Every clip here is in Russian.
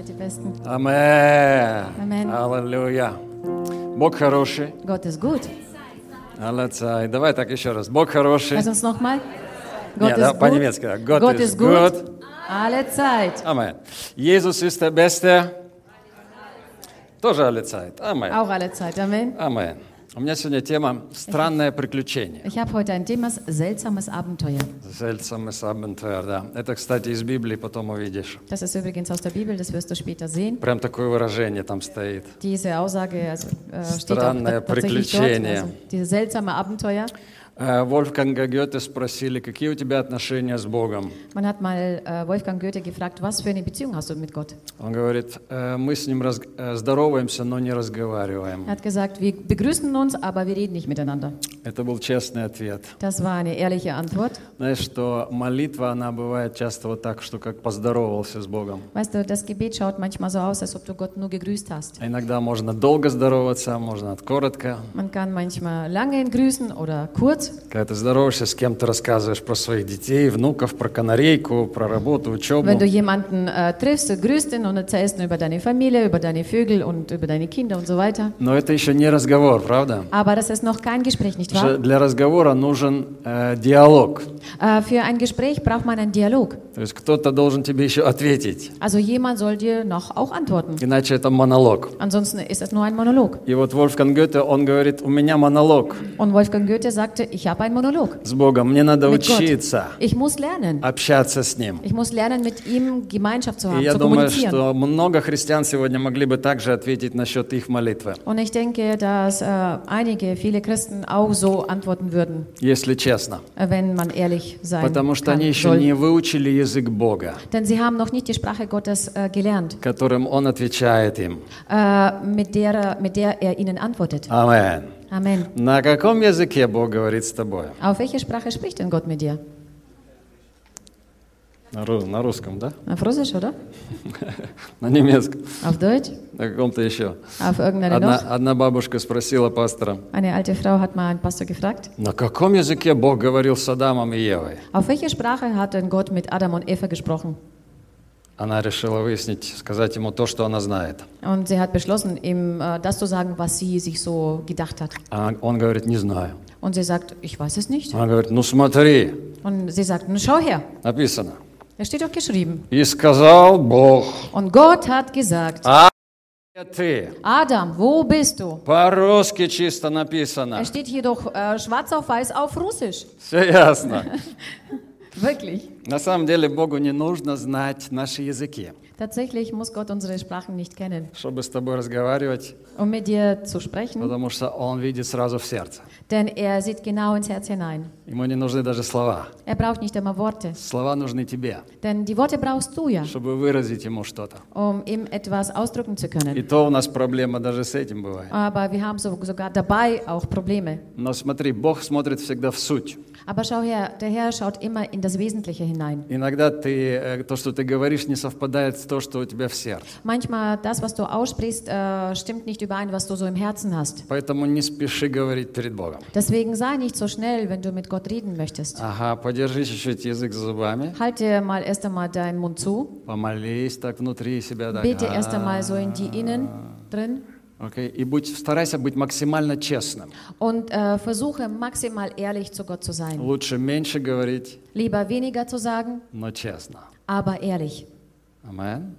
die Besten. Amen. Amen. Аллилуйя. Бог хороший. Gott ist gut. Аллилуйя. Давай так еще раз. Бог хороший. Nochmal. Gott Нет, да, ist gut. по-немецки. да. Gott, Gott ist ist gut. good. Alle Zeit. Amen. Jesus ist der Beste. Тоже alle Zeit. Amen. Auch alle Zeit. Amen. Amen. У меня сегодня тема «Странное приключение». Ich habe heute ein Thema seltsames Abenteuer. Seltsames Abenteuer, да. Это, кстати, из Библии, потом увидишь. Das ist übrigens aus der Bibel, das wirst du später sehen. Прям такое выражение там стоит. Diese Aussage also, äh, steht auch Странное tatsächlich dort. приключение. Also, diese seltsame Abenteuer. Э, Вольфганга Гёте спросили, какие у тебя отношения с Богом. Man hat mal äh, Wolfgang Goethe gefragt, was für eine Beziehung hast du mit Gott? Он говорит, «Э, мы с ним раз- э, здороваемся, но не разговариваем. Er hat gesagt, wir begrüßen uns, aber wir reden nicht miteinander. Это был честный ответ. Das war eine ehrliche Antwort. Знаешь, что молитва, она бывает часто вот так, что как поздоровался с Богом. Weißt du, das Gebet schaut manchmal so aus, als ob du Gott nur gegrüßt hast. А Иногда можно долго здороваться, можно коротко. Man kann manchmal lange grüßen oder kurz. Когда ты здороваешься с кем-то, рассказываешь про своих детей, внуков, про канарейку, про работу, учебу. Wenn du jemanden äh, triffst, grüßt ihn und erzählst über deine Familie, über deine Vögel und über deine Kinder und so weiter. Но это еще не разговор, правда? Aber das ist noch kein Gespräch, nicht wahr? Для разговора нужен э, диалог. Äh, für ein Gespräch braucht man einen Dialog. То есть кто-то должен тебе еще ответить. Also jemand soll dir noch auch antworten. Иначе это монолог. Ansonsten ist es nur ein Monolog. И вот Вольфганг Гёте, он говорит, у меня монолог Und Wolfgang Goethe sagte, ich habe einen Monolog с Богом, мне надо mit Gott. учиться Ich muss lernen. общаться с Ним. Ich muss lernen, mit ihm Gemeinschaft zu haben, И я zu думаю, что много христиан сегодня могли бы также ответить насчет их молитвы, Und ich denke, dass äh, einige, viele Christen auch so antworten würden, если честно. äh, wenn man ehrlich sein Потому что kann, они еще soll. не выучили язык Бога, Denn sie haben noch nicht die Sprache Gottes äh, gelernt, которым Он отвечает им. äh, mit, der, mit der er ihnen antwortet. Амен. Amen. На каком языке Бог говорит с тобой? Auf welche Sprache spricht denn Gott mit dir? На, на русском, да? Auf Russisch, oder? На немецком? Auf Deutsch? На каком-то еще? Auf irgendeine Одна, noch? одна бабушка спросила пастора, Eine alte Frau hat mal einen Pastor gefragt, на каком языке Бог говорил с Адамом и Евой? auf welche Sprache hat denn Gott mit Adam und Eva gesprochen? Она решила выяснить, сказать ему то, что она знает. Und sie hat beschlossen, ihm äh, das zu sagen, was sie sich so gedacht hat. А он говорит, не знаю. Und sie sagt, ich weiß es nicht. Она говорит, ну смотри, Und sie sagt, "Na, schau her, написано. da steht doch geschrieben. И сказал Бог, Und Gott hat gesagt, а ты? Adam, wo bist du? По-русски чисто написано. Es steht hier doch äh, schwarz auf weiß auf Russisch. Все ясно. Wirklich. На самом деле Богу не нужно знать наши языки, Tatsächlich muss Gott unsere Sprachen nicht kennen, чтобы с тобой разговаривать, um mit dir zu sprechen, потому что Он видит сразу в сердце. denn er sieht genau ins Herz hinein. Ему не нужны даже слова. Er braucht nicht immer Worte, Слова нужны тебе, denn die Worte brauchst du ja, чтобы выразить Ему что-то. um ihm etwas ausdrücken zu И können. то у нас проблема даже с этим бывает. Aber wir haben so, sogar dabei auch Probleme. Но смотри, Бог смотрит всегда в суть. Aber schau her, der Herr schaut immer in das Wesentliche hinein. Иногда ты, э, то, что ты говоришь, не совпадает с то, что у тебя в сердце. Manchmal das, was du aussprichst, äh, stimmt nicht überein, was du so im Herzen hast. Поэтому не спеши говорить перед Богом. Deswegen sei nicht so schnell, wenn du mit Gott reden möchtest. Ага, подержи чуть-чуть язык за зубами, Halte mal erst einmal deinen Mund zu, помолись так внутри себя. Так. bete erst einmal so in die Innen drin Окей, И будь, старайся быть максимально честным. und äh, versuche maximal ehrlich zu Gott zu sein. Лучше меньше говорить, Lieber weniger zu sagen, но честно. aber ehrlich. Амен.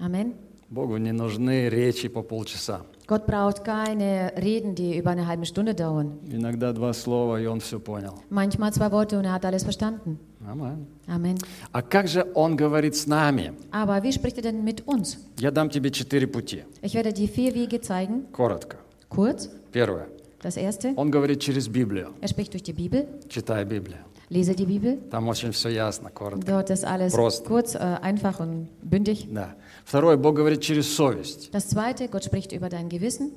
Amen. Богу не нужны речи по полчаса. Gott braucht keine Reden, die über eine halbe Stunde dauern. Иногда два слова, и он все понял. Manchmal zwei Worte und er hat alles verstanden. Амен. Amen. А как же он говорит с нами? Aber wie spricht er denn mit uns? Я дам тебе четыре пути. Ich werde dir vier Wege zeigen. Коротко. Kurz, Первое. das erste, Он говорит через Библию. er spricht durch die Bibel. Читай Библию. Lese die Bibel. Там очень все ясно, коротко. Dort ist alles Prost. kurz, äh, einfach und bündig. Да. Второе, Бог говорит через совесть Das zweite, Gott spricht über dein Gewissen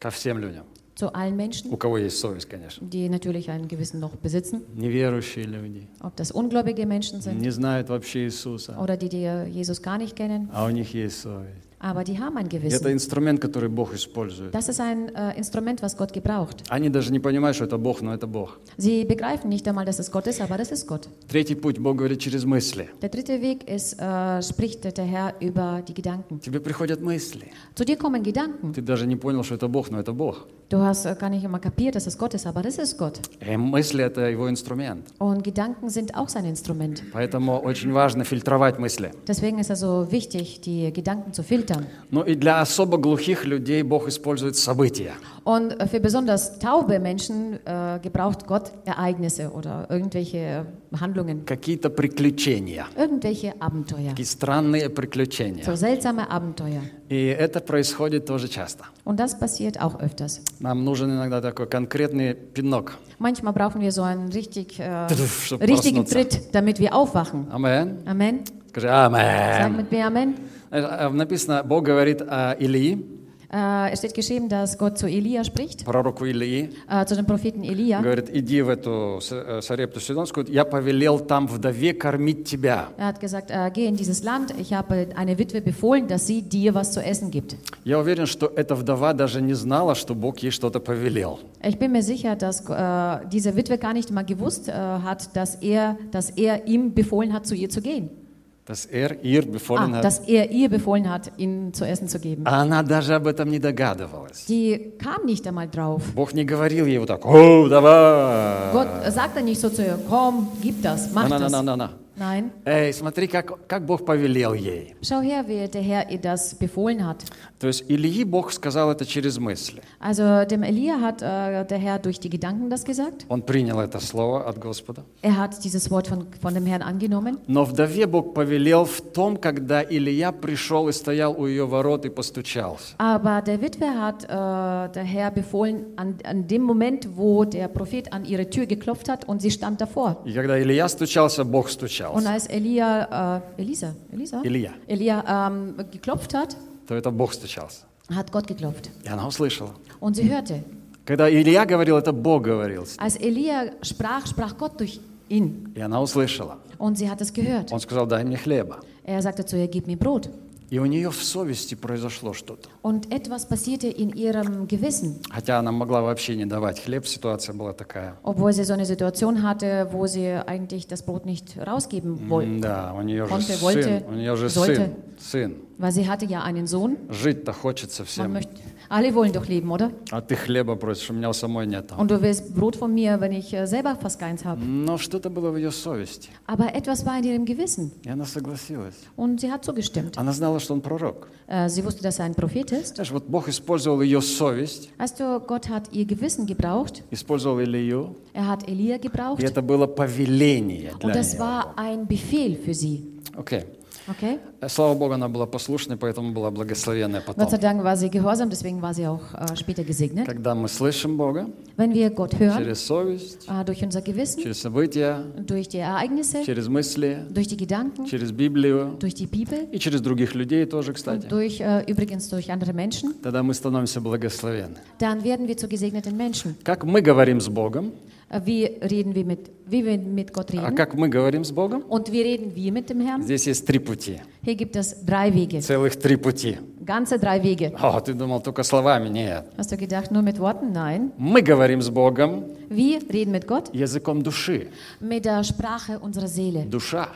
ко всем людям. zu allen Menschen, У кого есть совесть, конечно. die natürlich ein Gewissen noch besitzen. Неверующие люди. Ob das ungläubige Menschen sind Не знают вообще Иисуса. oder die, die Jesus gar nicht kennen. А у них есть совесть. Aber die haben ein И Это Gewissen. инструмент, который Бог использует. Das ist ein äh, Instrument, was Gott gebraucht. Они даже не понимают, что это Бог, но это Бог. Sie begreifen nicht einmal, dass es Gott ist, aber das ist Gott. Третий путь Бог говорит через мысли. Der dritte Weg ist, äh, spricht der Herr über die Gedanken. Тебе приходят мысли. Zu dir kommen Gedanken. Ты даже не понял, что это Бог, но это Бог. Du hast äh, gar nicht immer kapiert, dass es Gott ist, aber das ist Gott. И мысли – это его инструмент. Und Gedanken sind auch sein Instrument. Поэтому очень важно фильтровать мысли. Deswegen ist es so wichtig, die Gedanken zu filtern. Ну и для особо глухих людей Бог использует события. Und äh, für besonders taube Menschen äh, gebraucht Gott Ereignisse oder irgendwelche äh, Handlungen, Какие-то приключения. irgendwelche Abenteuer. Такие странные So приключения. seltsame Abenteuer. И это происходит тоже часто. Und das passiert auch öfters. Нам нужен иногда такой конкретный пинок. Manchmal brauchen wir so einen richtig, äh, richtigen. Tritt, damit wir aufwachen. Амен. Amen. Скажи Sag Амен. mit mir Amen. Э, Написано, Бог говорит о Илии, Äh, es steht geschrieben, dass Gott zu Elia spricht, пророку Илии. äh, zu dem Propheten Elia. Говорит, иди в эту э, Сарепту Сидонскую, я повелел там вдове кормить тебя. Er hat gesagt, äh, geh in dieses Land, ich habe eine Witwe befohlen, dass sie dir was zu essen gibt. Я уверен, что эта вдова даже не знала, что Бог ей что-то повелел. Ich bin mir sicher, dass äh, diese Witwe gar nicht mal gewusst äh, hat, dass er, dass er ihm befohlen hat, zu ihr zu gehen. Dass er ihr befohlen Ah, hat. dass er ihr befohlen hat, ihnen zu essen zu geben. А она даже об этом не догадывалась. Die kam nicht einmal drauf. Бог не говорил ей вот так, о, давай. Gott sagte nicht so zu ihr, komm, gib das, mach На, на, das. на, на, на. Nein, Эй, смотри, как, как Бог повелел ей. schau her, wie der Herr ihr das befohlen hat. То есть Ильи Бог сказал это через мысли. Also dem Elia hat äh, der Herr durch die Gedanken das gesagt. Он принял это слово от Господа. Er hat dieses Wort von, von dem Herrn angenommen. Но вдове Бог повелел в том, когда Илья пришел и стоял у ее ворот и постучался. Aber der Witwe hat äh, der Herr befohlen, an, an dem Moment, wo der Prophet an ihre Tür geklopft hat und sie stand davor. И когда Илья стучался, Бог Und стучался. als Elia, äh, Elisa, Elisa? Илья, Elia ähm, geklopft hat, то это Бог стучался. hat Gott geklopft. И она услышала. Und sie hörte. Когда Илья говорил, это Бог говорил. с ней. Als Elia sprach, sprach Gott durch ihn. И она услышала. Und sie hat es gehört. Он сказал, дай мне хлеба. Er sagte zu ihr, gib mir Brot. И у нее в совести произошло что-то. Und etwas passierte in ihrem Gewissen. Хотя она могла вообще не давать хлеб, ситуация была такая. Obwohl sie so eine Situation hatte, wo sie eigentlich das Brot nicht rausgeben wollte. Да, у нее же сын, wollte, у нее же sollte. сын, сын. Weil sie hatte ja einen Sohn. Жить-то хочется Man всем. möchte, alle wollen doch leben, oder? А ты хлеба просишь, у меня у самой нет. Und du willst Brot von mir, wenn ich äh, selber fast keins habe. Но что-то было в ее совести. Aber etwas war in ihrem Gewissen. И она согласилась. Und sie hat zugestimmt. Она знала, что он пророк. Äh, sie wusste, dass er ein Prophet ist. Знаешь, вот Бог использовал ее совесть, Weißt du, Gott hat ihr Gewissen gebraucht. использовал Илью, Er hat Elia и gebraucht. это было повеление для Und das нее. war ein Befehl für sie. Окей. Okay? Э, Слава Богу, она была послушной, поэтому была благословенная Gott потом. sei Dank war sie gehorsam, deswegen war sie auch äh, später gesegnet. Когда мы слышим Бога Wenn wir Gott hören, через совесть, äh, durch unser Gewissen, через события, durch die Ereignisse, через мысли, durch die Gedanken, через Библию durch die Bibel и через других людей тоже, кстати, und durch, äh, übrigens durch andere Menschen, тогда мы становимся благословенны. dann werden wir zu gesegneten Menschen. Как мы говорим с Богом, Äh, Wie reden wir mit, wie wir mit Gott а как мы говорим с Богом, und wie reden wir mit dem Herrn? здесь есть три пути, Hier gibt es drei Wege, целых три пути. ganze drei Wege. О, ты думал только словами? Нет. Hast du gedacht, nur mit Worten? Nein. Мы говорим с Богом Wir reden mit Gott языком души. mit der Sprache unserer Seele. Душа.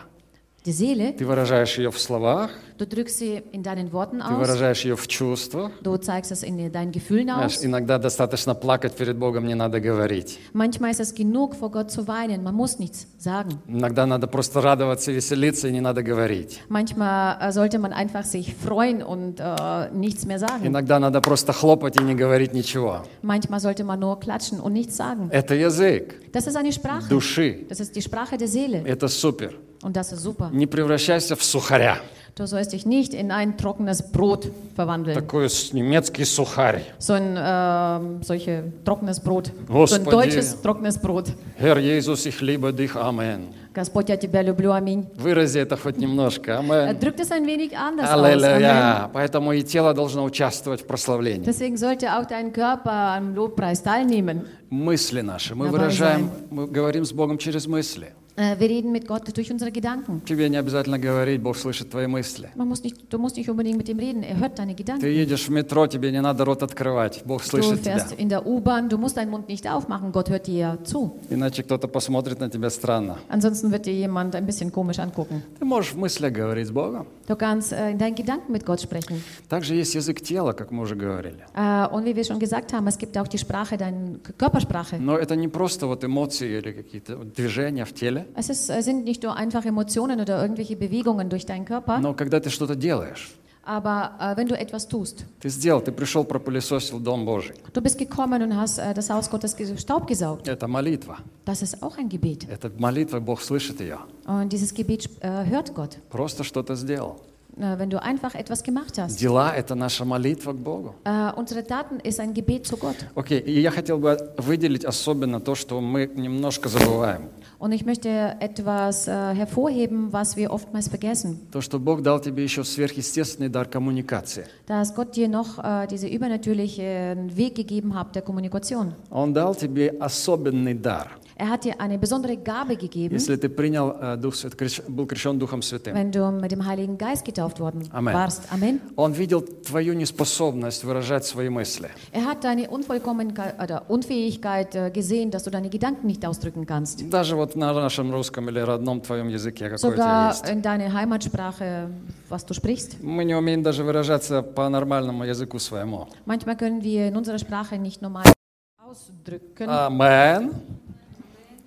Die Seele, Ты выражаешь ее в словах, du drückst sie in deinen Worten ты aus, выражаешь ее в чувствах. du zeigst es in deinen Gefühlen aus. иногда достаточно плакать перед Богом, не надо говорить. Manchmal ist es genug, vor Gott zu weinen. Man muss nichts sagen. Иногда надо просто радоваться, веселиться, и не надо говорить. Manchmal äh, sollte man einfach sich freuen und äh, nichts mehr sagen. Иногда надо просто хлопать и не говорить ничего. Manchmal sollte man nur klatschen und nichts sagen. Это язык Das ist eine Sprache. души. Das ist die Sprache der Seele. Это супер. Und das ist super. Не превращайся в сухаря. Du sollst dich nicht in ein trockenes Brot verwandeln. Такой немецкий сухарь. So ein ähm, solche trockenes Brot. So Господи. ein deutsches trockenes Brot. Herr Jesus, ich liebe dich. Amen. Господь, я тебя люблю, аминь. Вырази это хоть немножко. Er. Amen. Аллилуйя. Поэтому и тело должно участвовать в прославлении. Deswegen sollte auch dein Körper am Lobpreis teilnehmen. Мысли наши. Мы выражаем, мы говорим с Богом через мысли. Äh, wir reden mit Gott durch unsere Gedanken. Тебе не обязательно говорить, Бог слышит твои мысли. Man muss nicht, du musst nicht unbedingt mit ihm reden, er hört deine Ты едешь в метро, тебе не надо рот открывать, Бог слышит тебя. fährst in der U-Bahn, du musst deinen Mund nicht aufmachen, Gott hört dir zu. Иначе кто-то посмотрит на тебя странно. Ansonsten wird dir jemand ein bisschen komisch angucken. Ты можешь в мыслях говорить с Богом. Du kannst äh, in deinen Gedanken mit Gott sprechen. Также есть язык тела, как мы уже говорили. Äh, und wie wir schon gesagt haben, es gibt auch die Sprache, deine Körpersprache. Но это не просто вот эмоции или какие-то движения в теле, Es ist, äh, sind nicht nur einfach Emotionen oder irgendwelche Bewegungen durch deinen Körper, но когда ты что-то делаешь. aber äh, wenn du etwas tust, Ты сделал, ты пришел, пропылесосил Дом Божий. du bist gekommen und hast äh, das Haus Gottes ge- Staub gesaugt, Это молитва. das ist auch ein Gebet. Это молитва, Бог слышит ее. Und dieses Gebet äh, hört Gott. Просто что-то сделал. Äh, wenn du einfach etwas gemacht hast. Дела – это наша молитва к Богу. Äh, unsere Taten ist ein Gebet zu Gott. Окей, и я хотел бы выделить особенно то, что мы немножко забываем. Und ich möchte etwas äh, hervorheben, was wir oftmals vergessen. То, что Бог дал тебе еще сверхъестественный дар коммуникации. Dass Gott dir noch äh, diese übernatürlichen Weg gegeben hat der Kommunikation. Он дал тебе особенный дар. Er hat dir eine besondere Gabe gegeben, Если ты принял э, Дух Свят, крещ- был крещен Духом Святым. wenn du mit dem Heiligen Geist getauft worden Amen. warst. Amen. Он видел твою неспособность выражать свои мысли. Er hat deine Unvollkommenkeit oder Unfähigkeit äh, gesehen, dass du deine Gedanken nicht ausdrücken kannst. Даже вот на нашем русском или родном твоем языке какой-то есть. in deiner Heimatsprache, was du sprichst. Мы не умеем даже выражаться по нормальному языку своему. Manchmal können wir in unserer Sprache nicht normal ausdrücken. Амен.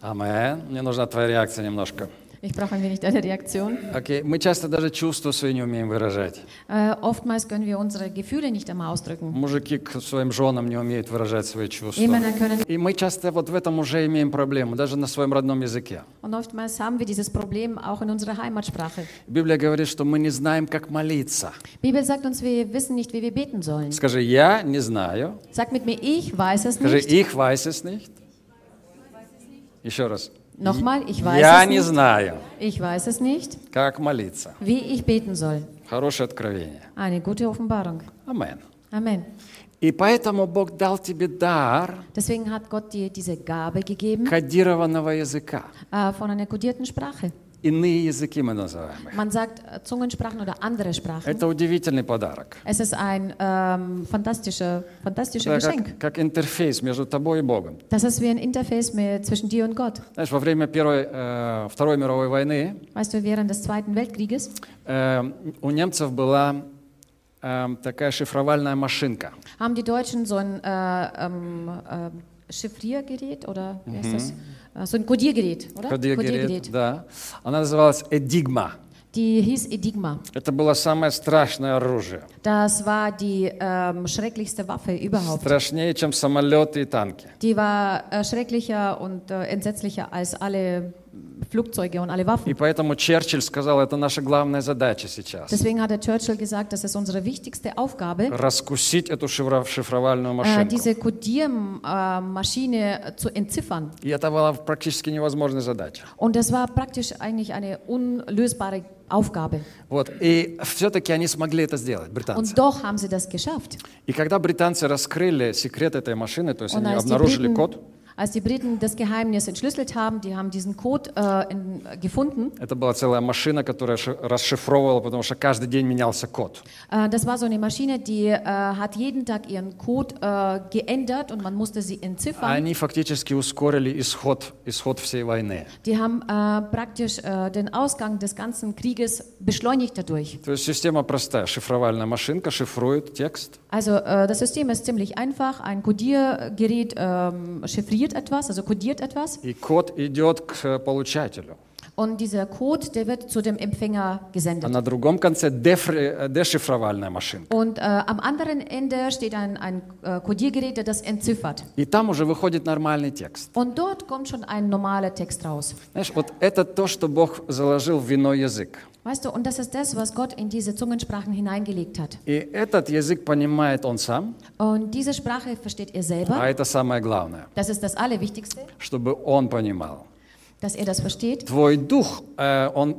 Амен. Мне нужна твоя реакция немножко. Ich brauche ein wenig deine Reaktion. Окей, мы часто даже чувства свои не умеем выражать. Äh, oftmals können wir unsere Gefühle nicht einmal ausdrücken. Мужики к своим женам не умеют выражать свои чувства. Können, И мы часто вот в этом уже имеем проблему, даже на своем родном языке. und oftmals haben wir dieses Problem auch in unserer Heimatsprache. Библия говорит, что мы не знаем, как молиться. Bibel sagt uns, wir wissen nicht, wie wir beten sollen. Скажи, я не знаю. Sag mit mir, ich weiß es Скажи, nicht. их weiß es nicht. Еще раз. Nochmal, ich weiß Я es не nicht. знаю, Ich weiß es nicht, как молиться. wie ich beten soll. Хорошее откровение. Eine gute Offenbarung. Амен. Amen. И поэтому Бог дал тебе дар Deswegen hat Gott dir diese Gabe gegeben кодированного языка. äh, von einer kodierten Sprache. Иные языки мы называем их. Man sagt äh, Zungensprachen oder andere Sprachen. Это удивительный подарок. Es ist ein ähm, fantastischer, fantastisches Это Geschenk. как, как интерфейс между тобой и Богом. Das ist wie ein Interface mit, zwischen dir und Gott. Знаешь, во время Первой, э, Второй мировой войны Weißt du, während des Zweiten Weltkrieges э, у немцев была э, такая шифровальная машинка. haben die Deutschen so ein äh, ähm, äh, Chiffriergerät oder wie heißt das? Äh, So ein Kodiergerät, oder? Кодиогерет, да. Она называлась Эдигма. Die hieß Enigma. Это было самое страшное оружие. Das war die ähm, schrecklichste Waffe überhaupt. Страшнее, чем самолеты и танки. Die war äh, schrecklicher und äh, entsetzlicher als alle Flugzeuge und alle И Waffen. поэтому Черчилль сказал, это наша главная задача сейчас. Deswegen hat der Churchill gesagt, das ist unsere wichtigste Aufgabe, Раскусить эту шифро- шифровальную äh, машинку. diese Kodiermaschine zu entziffern. И это была практически невозможная задача. Und das war praktisch eigentlich eine unlösbare Aufgabe. Вот. И все-таки они смогли это сделать, британцы. Und doch haben sie das geschafft. И когда британцы раскрыли секрет этой машины, то есть Und они als die, обнаружили Briten, код, als die Briten das Geheimnis entschlüsselt haben, die haben diesen Code äh, in, gefunden. это была целая машина, которая ши- расшифровывала, потому что каждый день менялся код. Äh, das war so eine Maschine, die äh, hat jeden Tag ihren Code äh, geändert und man musste sie entziffern. Они фактически ускорили исход, исход всей войны. Die haben äh, praktisch äh, den Ausgang des ganzen Krieges beschleunigt dadurch. То есть система простая. Шифровальная машинка шифрует текст, Also äh, das System ist ziemlich einfach. Ein Codiergerät ähm, chiffriert etwas, also codiert etwas. и код идет к получателю. Und dieser Code, der wird zu dem Empfänger А gesendet. на другом конце дефри- э, дешифровальная машинка. Und äh, am anderen Ende steht ein, ein äh, Codiergerät, der das entziffert. И там уже выходит нормальный текст. Und dort kommt schon ein normaler Text raus. Знаешь, вот это то, что Бог заложил в иной язык. Weißt du, und das ist das, was Gott in diese Zungensprachen hineingelegt hat. И этот язык понимает он сам, Und diese Sprache versteht er а selber. это самое главное, Das ist das Allerwichtigste, чтобы он понимал. dass er das versteht. Твой дух, э, он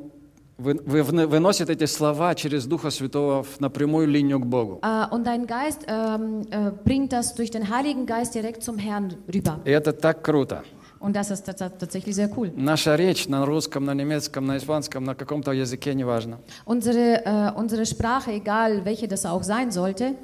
вы- вы- вны- выносит эти слова через Духа Святого в- на прямую линию к Богу. Äh, und dein Geist ähm, äh, bringt das durch den Heiligen Geist direkt zum Herrn rüber. И это так круто. Und das ist tats- tatsächlich sehr cool. Наша речь на русском, на немецком, на испанском, на каком-то языке, неважно. Unsere, äh, unsere Sprache, egal welche das auch sein sollte,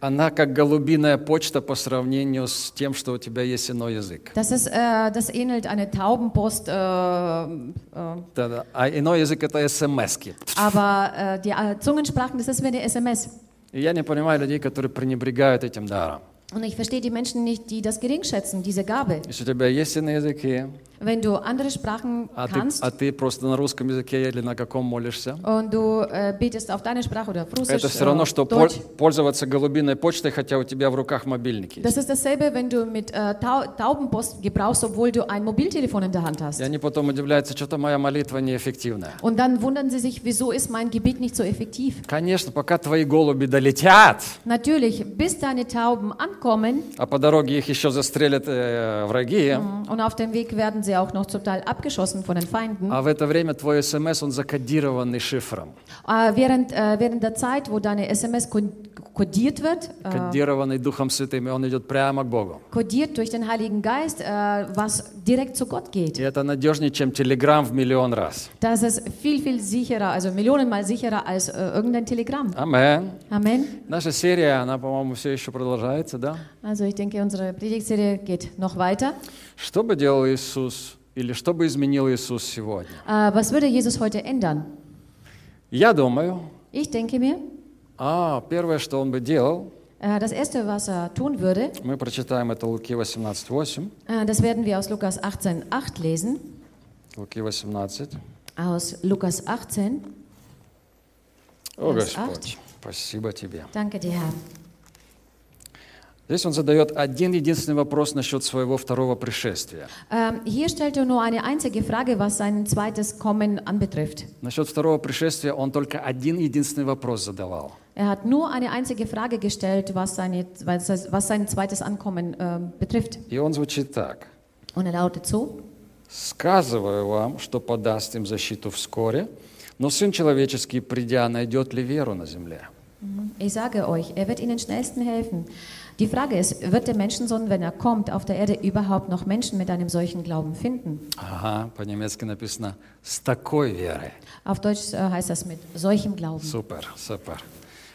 Она как голубиная почта по сравнению с тем, что у тебя есть иной язык. das, ist, äh, das ähnelt eine Taubenpost, äh, äh, Да-да. А иной язык это СМСки. aber äh, die äh, Zungensprachen, das ist wie eine SMS. И я не понимаю людей, которые пренебрегают этим даром. Und ich verstehe die Menschen nicht, die das gering schätzen, diese Gabe. Если у тебя есть иные языки, Wenn du andere Sprachen а ты, kannst а ты просто на русском языке или на каком молишься, und du äh, betest auf deine Sprache oder auf Russisch, это все равно, äh, что пол- Deutsch, пользоваться голубиной почтой, хотя у тебя в руках мобильник есть. das ist dasselbe, wenn du mit äh, Tau Taubenpost gebrauchst, obwohl du ein Mobiltelefon in der Hand hast. И они потом удивляются, что-то моя молитва неэффективная. Und dann wundern sie sich, wieso ist mein Gebet nicht so effektiv? Конечно, пока твои голуби долетят, Natürlich, bis deine Tauben ankommen а по дороге их еще застрелят э, враги, und auf dem Weg werden sie auch noch zum Teil abgeschossen von den Feinden. а в это время твой смс, он закодированный шифром. Äh, während, äh, während der Zeit, wo deine SMS ko- kodiert wird, äh, Кодированный Духом Святым, и он идет прямо к Богу. kodiert durch den Heiligen Geist, äh, was direkt zu Gott geht. И это надежнее, чем телеграм в миллион раз. Das ist viel, viel sicherer, also millionenmal sicherer als äh, irgendein Telegramm. Амен. Amen. Наша серия, она, по-моему, все еще продолжается, да? Also ich denke, unsere Predigtserie geht noch weiter. Что бы делал Иисус, или что бы изменил Иисус сегодня? Äh, was würde Jesus heute ändern? Я думаю, Ich denke mir, а, первое, что он бы делал, äh, das Erste, was er tun würde, мы прочитаем это Луки 18.8. äh, das werden wir aus Lukas 18,8 lesen. Луки 18. Aus Lukas 18. О, Господь, спасибо Тебе. Danke dir, Herr. Здесь он задает один единственный вопрос насчет своего второго пришествия. Ähm, hier stellt er nur eine einzige Frage, was sein zweites Kommen anbetrifft. Насчет второго пришествия он только один единственный вопрос задавал. Er hat nur eine einzige Frage gestellt, was, seine, was, sein zweites Ankommen ähm, betrifft. И он звучит так. Und er lautet so: «Сказываю вам, что подаст им защиту вскоре, но Сын Человеческий, придя, найдет ли веру на земле?» Ich sage euch, er wird ihnen schnellsten helfen. Die Frage ist, wird der Menschensohn, wenn er kommt, auf der Erde überhaupt noch Menschen mit einem solchen Glauben finden? Ага, по-немецки написано «с такой верой». Auf Deutsch äh, heißt das mit solchem Glauben. Супер, супер.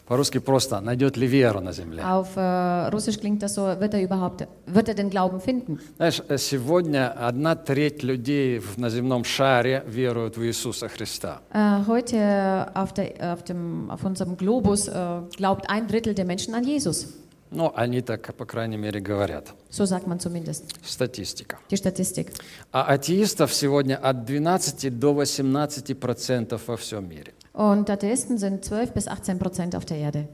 По-русски просто «найдет ли веру на земле?» Auf äh, Russisch klingt das so, wird er überhaupt, wird er den Glauben finden? Знаешь, э, сегодня одна треть людей в- на земном шаре веруют в Иисуса Христа. Äh, heute auf, der, auf, dem, auf unserem Globus äh, glaubt ein Drittel der Menschen an Jesus. Ну, они так, по крайней мере, говорят. So sagt man zumindest. Статистика. Die Statistik. А атеистов сегодня от 12 до 18 процентов во всем мире. Und Atheisten sind 12 bis 18 Prozent auf der Erde.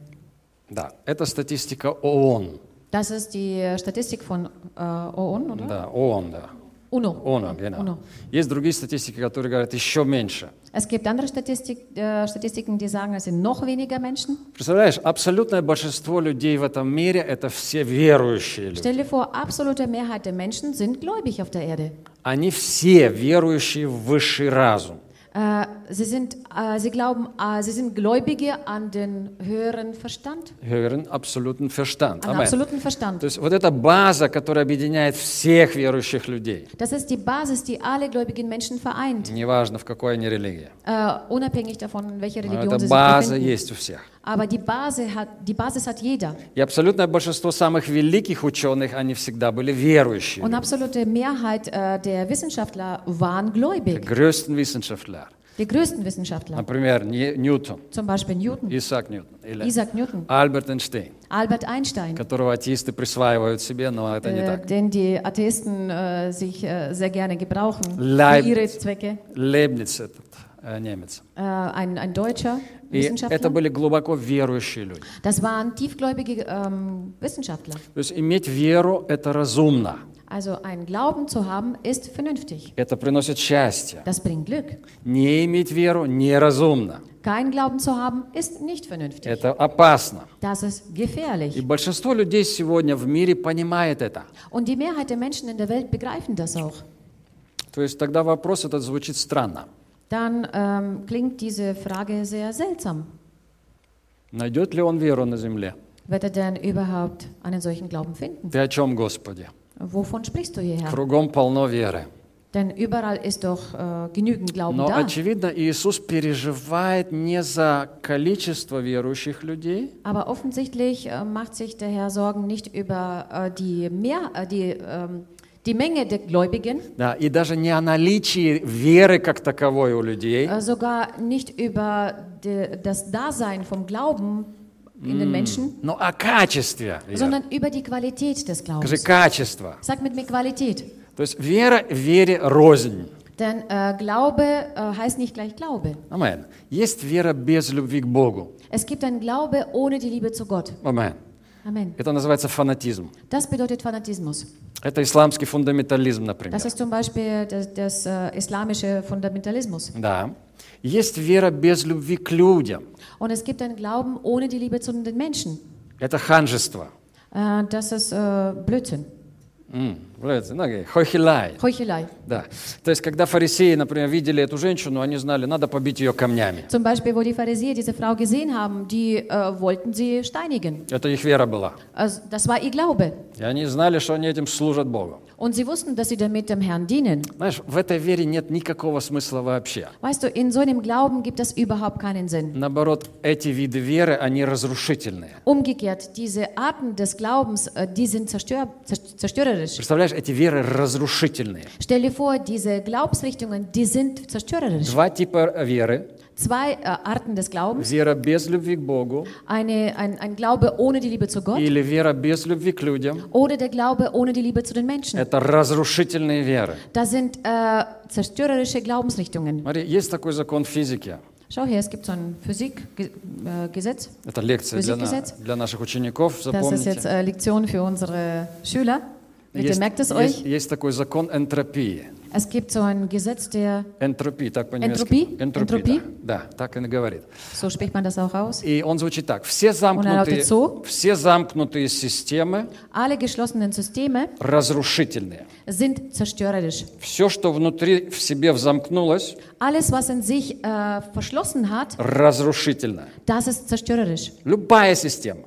Да, это статистика ООН. Das ist die Statistik von äh, OON, oder? Да, ООН, да. UNO. ООН, genau. UNO. Есть другие статистики, которые говорят еще меньше. Es gibt andere Statistik, äh, Statistiken, die sagen, es sind noch weniger Menschen. Представляешь, абсолютное большинство людей в этом мире – это все верующие люди. Stell dir vor, absolute Mehrheit der Menschen sind gläubig auf der Erde. Они все верующие в высший разум. Äh, sie, sind, äh, sie glauben, äh, sie sind Gläubige an den höheren Verstand, Höheren absoluten Verstand. an absoluten Verstand. То есть вот эта база, которая объединяет всех верующих людей, Das ist die Basis, die alle gläubigen Menschen vereint, неважно в какой они религии. äh, unabhängig davon, in welcher Но Religion эта база есть у всех. Aber die Basis, hat, die Basis hat jeder. И абсолютное большинство самых великих ученых, они всегда были верующие. Und absolute Mehrheit äh, der Wissenschaftler waren Die gläubig. größten Wissenschaftler. Die größten Wissenschaftler, Например, Ньютон, zum Beispiel Newton, Исаак Ньютон или Isaac Newton, Альберт Эйнштейн, Albert Einstein, которого атеисты присваивают себе, но это не äh, так. den die Atheisten äh, sich äh, sehr gerne gebrauchen für Leibniz. ihre Zwecke. Лейбниц этот э, немец. Äh, ein, ein deutscher И это были глубоко верующие люди. Das waren tiefgläubige ähm, Wissenschaftler. То есть иметь веру – это разумно. Also ein Glauben zu haben ist vernünftig. Это приносит счастье. Das bringt Glück. Не иметь веру неразумно. Kein Glauben zu haben ist nicht vernünftig. Это опасно. Das ist И gefährlich. большинство людей сегодня в мире понимает это. Und die Mehrheit der Menschen in der Welt begreifen das auch. То есть тогда вопрос этот звучит странно. Dann ähm, klingt diese Frage sehr seltsam. Найдет ли он веру на земле? Wird er denn überhaupt einen solchen Glauben finden? Ты о чем, Господи? Wovon sprichst du hierher? Кругом полно веры. Denn überall ist doch äh, genügend Glauben Но, da. очевидно, Иисус переживает не за количество верующих людей, Aber offensichtlich äh, macht sich der Herr Sorgen nicht über äh, die, mehr, äh, die, ähm, die Menge der Gläubigen, да, и даже не о наличии веры как таковой у людей, äh, sogar nicht über die, das Dasein vom Glauben in den Menschen, но о качестве sondern über die Qualität des Скажи, Glaubens. качество. Sag mit mir Qualität. То есть вера вере рознь. Denn äh, Glaube äh, heißt nicht gleich Glaube. Амен. Есть вера без любви к Богу. Es gibt einen Glaube ohne die Liebe zu Gott. Амен. Amen. Это называется фанатизм. Das bedeutet Fanatismus. Это исламский фундаментализм, например. Das ist zum Beispiel das, das äh, islamische Fundamentalismus. Да. Есть вера без любви к людям. Und es gibt einen Glauben ohne die Liebe zu den Menschen. Это ханжество. Äh, das ist äh, Blödsinn, М, Ну, окей. Хохилай. Heuchelei. Да. То есть, когда фарисеи, например, видели эту женщину, они знали, надо побить ее камнями. Zum Beispiel, wo die Pharisäer diese Frau gesehen haben, die äh, wollten sie steinigen. Это их вера была. Das war ihr Glaube. И они знали, что они этим служат Богу. Und sie wussten, dass sie damit dem Herrn dienen. Знаешь, в этой вере нет никакого смысла вообще. Weißt du, in so einem Glauben gibt es überhaupt keinen Sinn. Наоборот, эти виды веры, они разрушительные. Umgekehrt, diese Arten des Glaubens, äh, die sind zerstör zer- zerstörerisch. Представляешь, эти веры разрушительные. Stell dir vor, diese Glaubensrichtungen, die sind zerstörerisch. Два типа веры. Zwei äh, Arten des Glaubens. Вера без любви к Богу Eine, ein, ein Glaube ohne die Liebe zu Gott или вера без любви к людям. oder der Glaube ohne die Liebe zu den Menschen. Это разрушительные веры. Das sind äh, zerstörerische Glaubensrichtungen. Смотри, есть такой закон физики. Schau her, es gibt so ein Physikgesetz. Äh, Gesetz. Это лекция для, для наших учеников, das ist jetzt запомните. äh, Lektion für unsere Schüler. Bitte Есть, merkt es есть- euch. есть такой закон энтропии. Es gibt so ein Gesetz der, Энтропии, так по-немецки. Энтропии, Энтропии? Да, да, так и говорит. so spricht man das auch aus. И он звучит так. Все замкнутые, so. все замкнутые системы Alle geschlossenen Systeme разрушительные. sind zerstörerisch. Все, что внутри в себе взамкнулось, Alles, was in sich äh, verschlossen hat, разрушительно. das ist zerstörerisch. Любая система,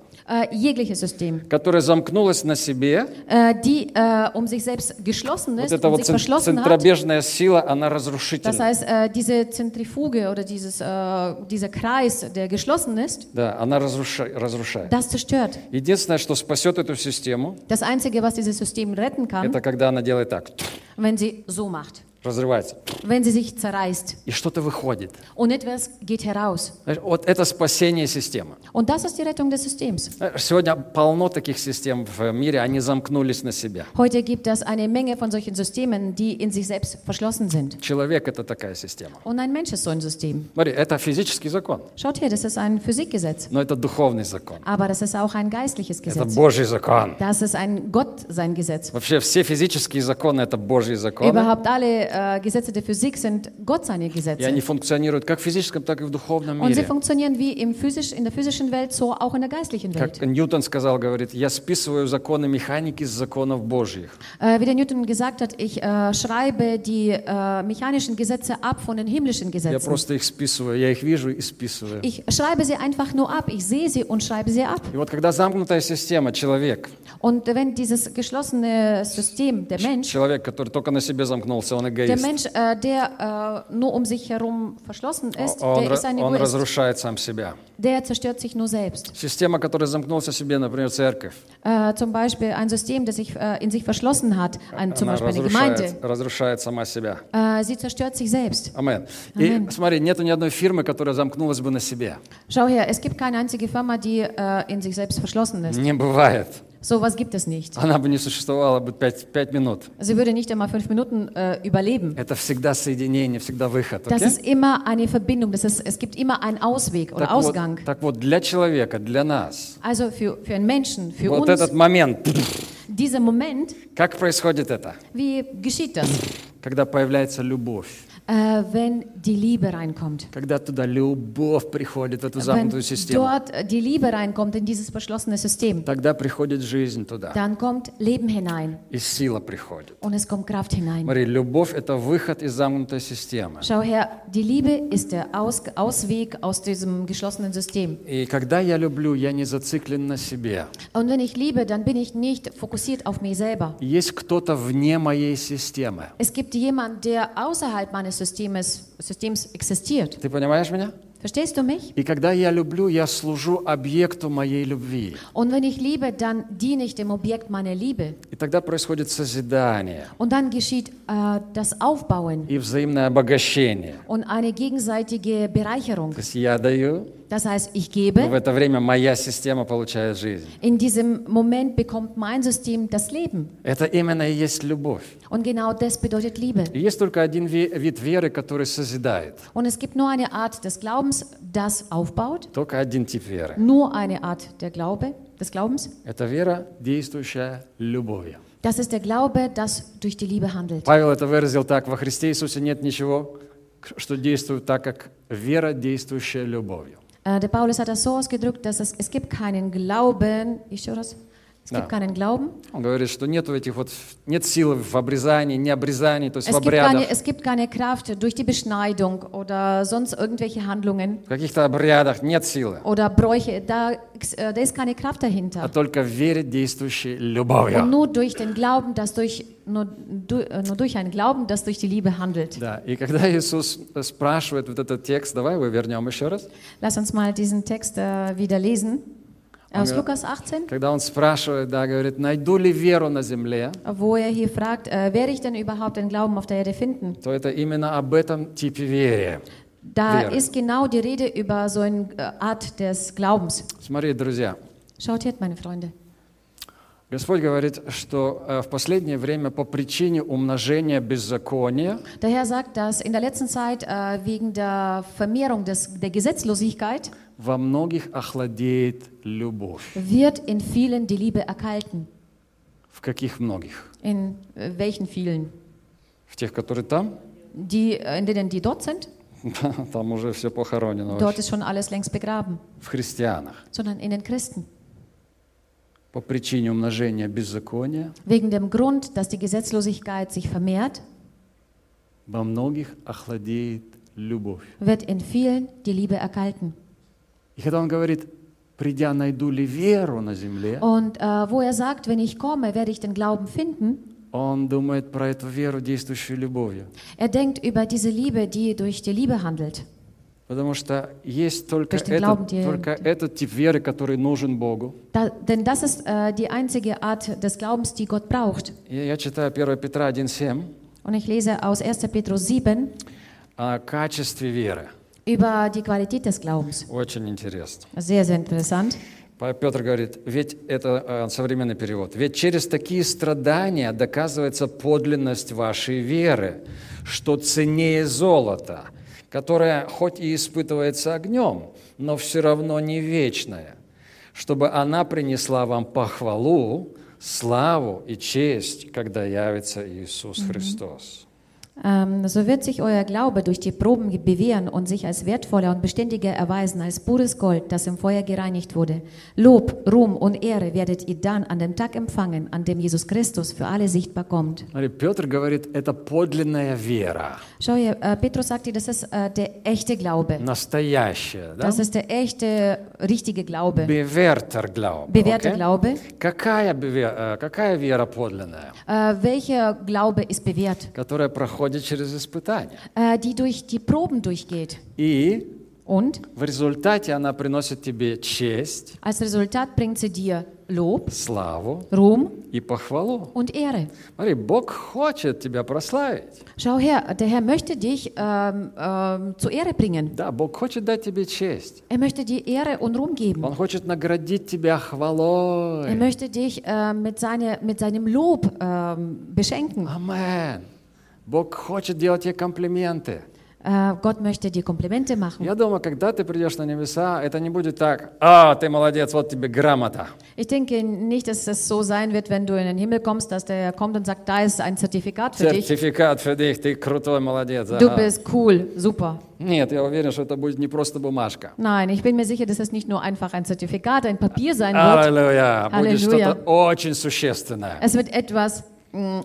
jegliches System, которая замкнулась на себе, äh, die äh, um sich selbst geschlossen вот ist, эта um вот sich цен- verschlossen hat. центробежная сила, она Das разрушительна. heißt, äh, diese Zentrifuge oder dieses, äh, dieser Kreis, der geschlossen ist, Да, она разруша- разрушает. das zerstört. Единственное, что спасет эту систему, Das Einzige, was dieses System retten kann, это когда она делает так, wenn sie so macht, разрывается, wenn sie sich zerreißt и что-то выходит. und etwas geht heraus. Знаешь, Вот это спасение системы. Und das ist die Rettung des Systems. Знаешь, Сегодня полно таких систем в мире, они замкнулись на себя. Heute gibt es eine Menge von solchen Systemen, die in sich selbst verschlossen sind. Человек – это такая система. Und ein Mensch ist so ein System. Смотри, это физический закон, Schaut her, das ist ein Physikgesetz, но это духовный закон. aber das ist auch ein geistliches Это. Божий закон. Das ist ein Gott sein Gesetz. Вообще все физические законы – это Божьи законы. Überhaupt alle äh, Gesetze der Physik sind Gott seine И Gesetze. они функционируют как в физическом, так и в духовном Und sie мире. funktionieren wie im physisch, in der physischen Welt, so auch in der geistlichen Как Welt. Ньютон сказал, говорит, я списываю законы механики с законов Божьих. Äh, wie der Newton gesagt hat, ich äh, schreibe die äh, mechanischen Gesetze ab von den himmlischen Я Gesetzen. просто их списываю, я их вижу и списываю. Ich schreibe sie einfach nur ab. Ich sehe sie und schreibe sie ab. И вот когда замкнутая система, человек, Und wenn dieses geschlossene System, der Mensch, человек, который только на себе замкнулся, он der эгоист, Mensch, äh, der äh, nur um sich herum verschlossen ist, он, der ist ein он Egoist. разрушает сам себя. Der zerstört sich nur selbst. Система, которая замкнулась в себе, например, церковь, Äh, zum Beispiel ein System, das sich äh, in sich verschlossen hat, ein, zum она Beispiel eine Gemeinde, разрушает, сама себя. äh, sie zerstört sich selbst. Амен. И смотри, нету ни одной фирмы, которая замкнулась бы на себе. Schau her, es gibt keine einzige Firma, die äh, in sich selbst verschlossen ist. Не бывает. Sowas gibt es nicht. Она бы не существовала бы пять, пять минут. Sie würde nicht einmal fünf Minuten äh, überleben. Это всегда соединение, всегда выход. Das окей? ist immer eine Verbindung, das ist, es gibt immer einen Ausweg oder Так вот, Ausgang. так вот, для человека, для нас, Also für, für einen Menschen, für вот uns, этот момент, dieser Moment, как происходит это? wie geschieht das? Когда появляется любовь. Äh, wenn die Liebe reinkommt. Когда туда любовь приходит, в эту замкнутую систему. dort äh, die Liebe reinkommt in dieses verschlossene System, Тогда приходит жизнь туда. dann kommt Leben hinein И сила приходит. und es kommt Kraft hinein. Смотри, любовь – это выход из замкнутой системы. Schau her, die Liebe ist der Aus Ausweg aus diesem geschlossenen System. И когда я люблю, я не зациклен на себе. Und wenn ich liebe, dann bin ich nicht fokussiert auf mich selber. Есть кто-то вне моей системы. Es gibt jemanden, der außerhalb meines Systems, Systems existiert. Ты понимаешь меня? Verstehst du mich? И когда я люблю, я служу объекту моей любви. Und wenn ich liebe, dann diene ich dem Objekt meiner Liebe. И тогда происходит созидание Und dann geschieht äh, das Aufbauen и взаимное обогащение. und eine gegenseitige Bereicherung. То есть я даю, Das heißt, ich но в gebe, это время моя система получает жизнь. in diesem Moment bekommt mein System das Leben. Это именно и есть любовь. Und genau das bedeutet Liebe. И есть только один ви- вид веры, который созидает. Und es gibt nur eine Art des Glaubens, das aufbaut, Только один тип веры. nur eine Art der Glaube, des Glaubens. Это вера, действующая любовью. Das ist der Glaube, das durch die Liebe handelt. Павел это выразил так, во Христе Иисусе нет ничего, что действует так, как вера, действующая любовью. Äh, der Paulus hat das so ausgedrückt, dass es, es gibt keinen Glauben, ich schau das, es gibt Ja. keinen Glauben, Он говорит, что нет этих вот, нет силы в обрезании, не обрезании, то есть в es gibt, keine, обрядах, es gibt keine Kraft durch die Beschneidung oder sonst irgendwelche Handlungen в каких-то обрядах нет силы, oder Bräuche, da, äh, da ist keine Kraft а dahinter. только в вере, действующей Und любовью. nur durch den Glauben, das durch, nur, du- äh, nur durch einen Glauben, das durch die Liebe handelt. Да, и когда Иисус спрашивает вот этот текст, давай его вернем еще раз. Lass uns mal diesen Text äh, wieder lesen. Aus Ja. Lukas 18, Когда он спрашивает, да, говорит, найду ли веру на земле, wo er hier fragt, äh, werde ich denn überhaupt den Glauben auf der Erde finden? то это именно об этом типе веры. Da Wäre. ist genau die Rede über so eine äh, Art des Glaubens. Смотри, друзья, Schaut her, meine Freunde. Господь говорит, что э, в последнее время по причине умножения беззакония Der Herr sagt, dass in der letzten Zeit äh, wegen der Vermehrung des, der Gesetzlosigkeit во многих охладеет любовь. wird in vielen die Liebe erkalten. В каких многих? In äh, welchen vielen? В тех, которые там? Die, äh, in denen die dort sind? Там уже все похоронено. Dort вообще. ist schon alles längst begraben. В христианах. Sondern in den Christen. По причине умножения беззакония Wegen dem Grund, dass die Gesetzlosigkeit sich vermehrt, во многих охладеет любовь. wird in vielen die Liebe erkalten. И когда он говорит, придя, найду ли веру на земле, Und äh, wo er sagt, wenn ich komme, werde ich den Glauben finden, он думает про эту веру, действующую любовью. er denkt über diese Liebe, die durch die Liebe handelt. Потому что есть только, этот, die- только этот тип веры, который нужен Богу. Da, denn das ist äh, die einzige Art des Glaubens, die Gott braucht. И я читаю 1 Петра 1.7 Und ich lese aus 1. Petrus 7 о качестве веры. über die Qualität des Glaubens. Очень интересно. Sehr, sehr interessant. Петр говорит, ведь это э, современный перевод, ведь через такие страдания доказывается подлинность вашей веры, что ценнее золота, которое хоть и испытывается огнем, но все равно не вечное, чтобы она принесла вам похвалу, славу и честь, когда явится Иисус Христос. Ähm, so wird sich euer Glaube durch die Proben bewähren und sich als wertvoller und beständiger erweisen als pures Gold, das im Feuer gereinigt wurde. Lob, Ruhm und Ehre werdet ihr dann an dem Tag empfangen, an dem Jesus Christus für alle sichtbar kommt. Смотри, Петр говорит, это подлинная вера, Schau hier, äh, Petrus sagt dir, das ist äh, der echte Glaube. настоящая, да? Das ist der echte, richtige Glaube. Bewährter Glaube. Bewährter окей? Glaube. Какая, bewähr- э, какая вера подлинная? Äh, welcher Glaube ist bewährt? Которая проходит через испытания. Äh, die durch die Proben durchgeht. И Und в результате она приносит тебе честь, als Resultat bringt sie dir Lob, славу Ruhm и похвалу. und Ehre. Смотри, Бог хочет тебя прославить. Schau her, der Herr möchte dich ähm, ähm, zur Ehre bringen. Да, Бог хочет дать тебе честь. Er möchte dir Ehre und Ruhm geben. Он хочет наградить тебя Er хвалой. möchte dich äh, mit, seine, mit seinem Lob ähm, beschenken. Амен. Бог хочет делать тебе комплименты. Äh, Gott möchte dir Komplimente machen. Я думаю, когда ты придешь на небеса, это не будет так, а, ты молодец, вот тебе грамота. Ich denke nicht, dass es so sein wird, wenn du in den Himmel kommst, dass der kommt und sagt, da ist ein Zertifikat für dich. Сертификат für dich, ты крутой молодец. Du bist cool, super. Нет, я уверен, что это будет не просто бумажка. Nein, ich bin mir sicher, dass es nicht nur einfach ein Zertifikat, ein Papier sein wird. Аллилуйя. Будет Halleluja. что-то очень существенное. Es wird etwas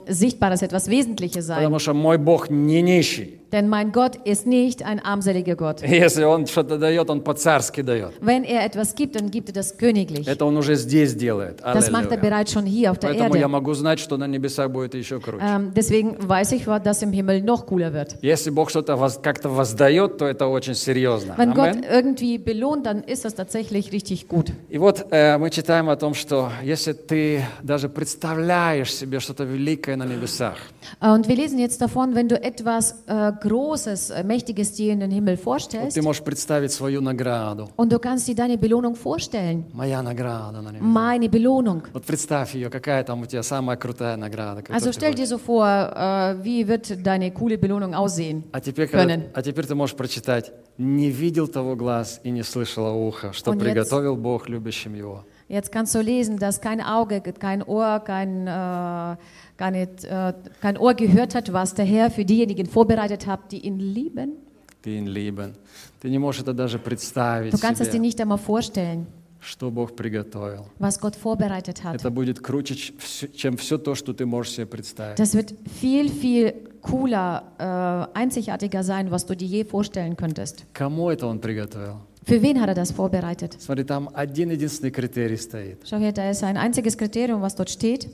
Sichtbares, etwas Wesentliches sein. Потому что мой Бог не нищий. Denn mein Gott ist nicht ein armseliger Gott. Если Он что-то дает, Он по-царски дает. Wenn er etwas gibt, dann gibt er das königlich. Это Он уже здесь делает. Das macht er bereits schon hier auf der Поэтому я Erde. могу знать, что на небесах будет еще круче. Ähm, deswegen weiß ich, dass im Himmel noch cooler wird. Если Бог что-то воз- как-то воздает, то это очень серьезно. Wenn Gott Амен. irgendwie belohnt, dann ist das tatsächlich richtig gut. И вот э, мы читаем о том, что если ты даже представляешь себе что-то великое на небесах, Äh, Und wir lesen jetzt davon, wenn du etwas äh, Großes, äh, Mächtiges dir in den Himmel вот vorstellst ты можешь представить свою награду. und du kannst dir deine Belohnung vorstellen. Моя награда на небесах. Meine Belohnung. Вот представь ее, какая там у тебя самая крутая награда. которую Also ты stell dir хочешь. so vor, äh, wie wird deine coole Belohnung aussehen? А теперь, когда- können. а теперь ты можешь прочитать «Не видел того глаз и не слышало ухо, что Und jetzt- приготовил Бог любящим Его». Jetzt kannst du lesen, dass kein Auge, kein Ohr, kein, äh, keine, äh, kein Ohr gehört hat, was der Herr für diejenigen vorbereitet hat, die ihn lieben. Ты ihn lieben. Ты не можешь это даже представить Du kannst es dir себе, nicht einmal vorstellen, что Бог приготовил. was Gott vorbereitet hat. Это будет круче, ч- всё- чем все то, что ты можешь себе представить. Das wird viel, viel cooler, äh, einzigartiger sein, was du dir je vorstellen könntest. Кому это Он приготовил? Für wen hat er das vorbereitet? Смотри, там один единственный критерий стоит. Schau her, da ist ein einziges Kriterium, was dort steht.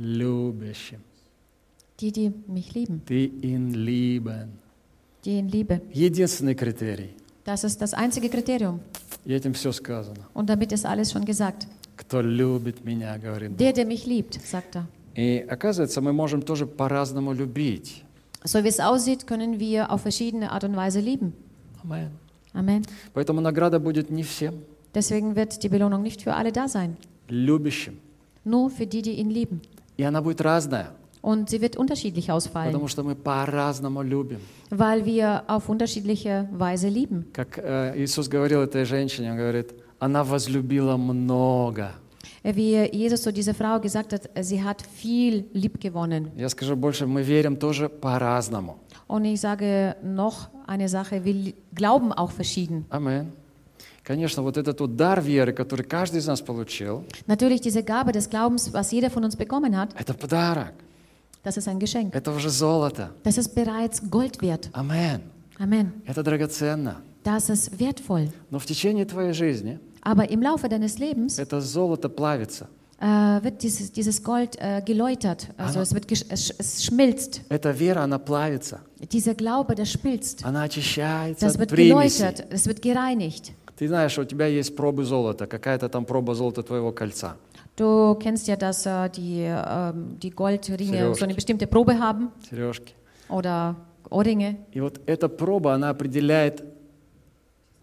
Любящим. Die, die mich lieben, Ты ihn lieben. die ihn liebe. Единственный критерий. Das ist das einzige Kriterium. И этим все сказано. Und damit ist alles schon gesagt. Кто любит меня, говорит Бог. Der, der mich liebt, sagt er. И оказывается, мы можем тоже по-разному любить. So wie es aussieht, können wir auf verschiedene Art und Weise lieben. Амен. Amen. Поэтому награда будет не всем. Deswegen wird die Belohnung nicht für alle da sein, Любящим. nur für die, die ihn lieben. И она будет разная. Und sie wird unterschiedlich ausfallen, Потому что мы по-разному любим. weil wir auf unterschiedliche Weise lieben. Как э, Иисус говорил этой женщине, он говорит, она возлюбила много. Wie Jesus zu dieser Frau gesagt hat, sie hat viel lieb gewonnen. Я скажу больше, мы верим тоже по-разному. Und ich sage noch eine Sache, wir li- glauben auch verschieden. Амен. Конечно, вот этот вот дар веры, который каждый из нас получил, Natürlich diese Gabe des Glaubens, was jeder von uns bekommen hat, это подарок. das ist ein Geschenk. Это уже золото. Das ist bereits Gold wert. Амен. Amen. Это драгоценно. Das ist wertvoll. Но в течение твоей жизни Aber im Laufe deines Lebens это золото плавится. äh, wird dieses, dieses Gold äh, geläutert. Also es, wird es, es schmilzt. Эта вера, она плавится. Dieser Glaube, der schmilzt. Она очищается Das от wird примесей. geläutert. Es wird gereinigt. Ты знаешь, у тебя есть пробы золота, какая-то там проба золота твоего кольца. Du kennst ja, dass äh, die, ähm, die Goldringe Сережки. so eine bestimmte Probe haben Сережки. oder Ohrringe. И вот эта проба, она определяет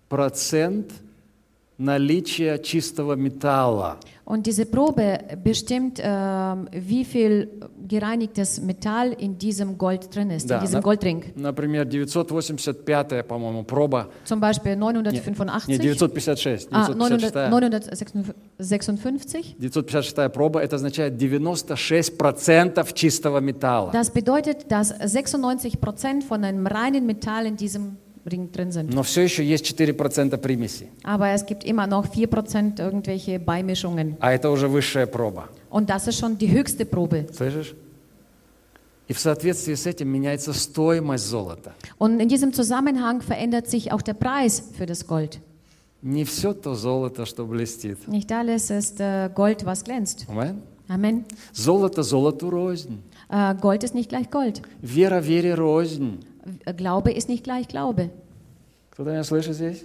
процент наличия чистого металла. Und diese Probe bestimmt, ähm, wie viel gereinigtes Metall in diesem Gold drin ist, Да, in diesem на- Goldring. Например, 985, по-моему, проба. Zum Beispiel Не, 985. 956. Ah, 956. 956. 956 проба, это означает 96% чистого металла. Das bedeutet, dass 96 Prozent von einem reinen Metall in diesem Ring drin sind. Но все еще есть 4% примесей. Aber es gibt immer noch 4 Prozent irgendwelche Beimischungen. А это уже высшая проба. Und das ist schon die höchste Probe. Слышишь? И в соответствии с этим меняется стоимость золота. Und in diesem Zusammenhang verändert sich auch der Preis für das Gold. Не все то золото, что блестит. Nicht alles ist äh, Gold, was glänzt. Амен? Amen. Золото золоту рознь. Äh, Gold ist nicht gleich Gold. Вера вере рознь. Äh, Glaube ist nicht gleich Glaube. Кто-то меня слышит здесь?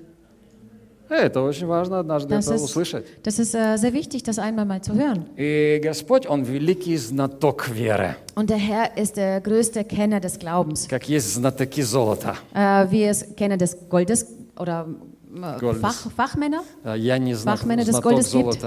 Э, Это очень важно однажды Das это ist, услышать. das ist äh, sehr wichtig, das einmal mal zu hören. И Господь, Он великий знаток веры, Und der Herr ist der größte Kenner des Glaubens. как есть знатоки золота. Äh, wie es Kenner des Goldes oder äh, Goldes. Fach, Fachmänner. А Я не знат- Фахмены des знаток Goldes gibt.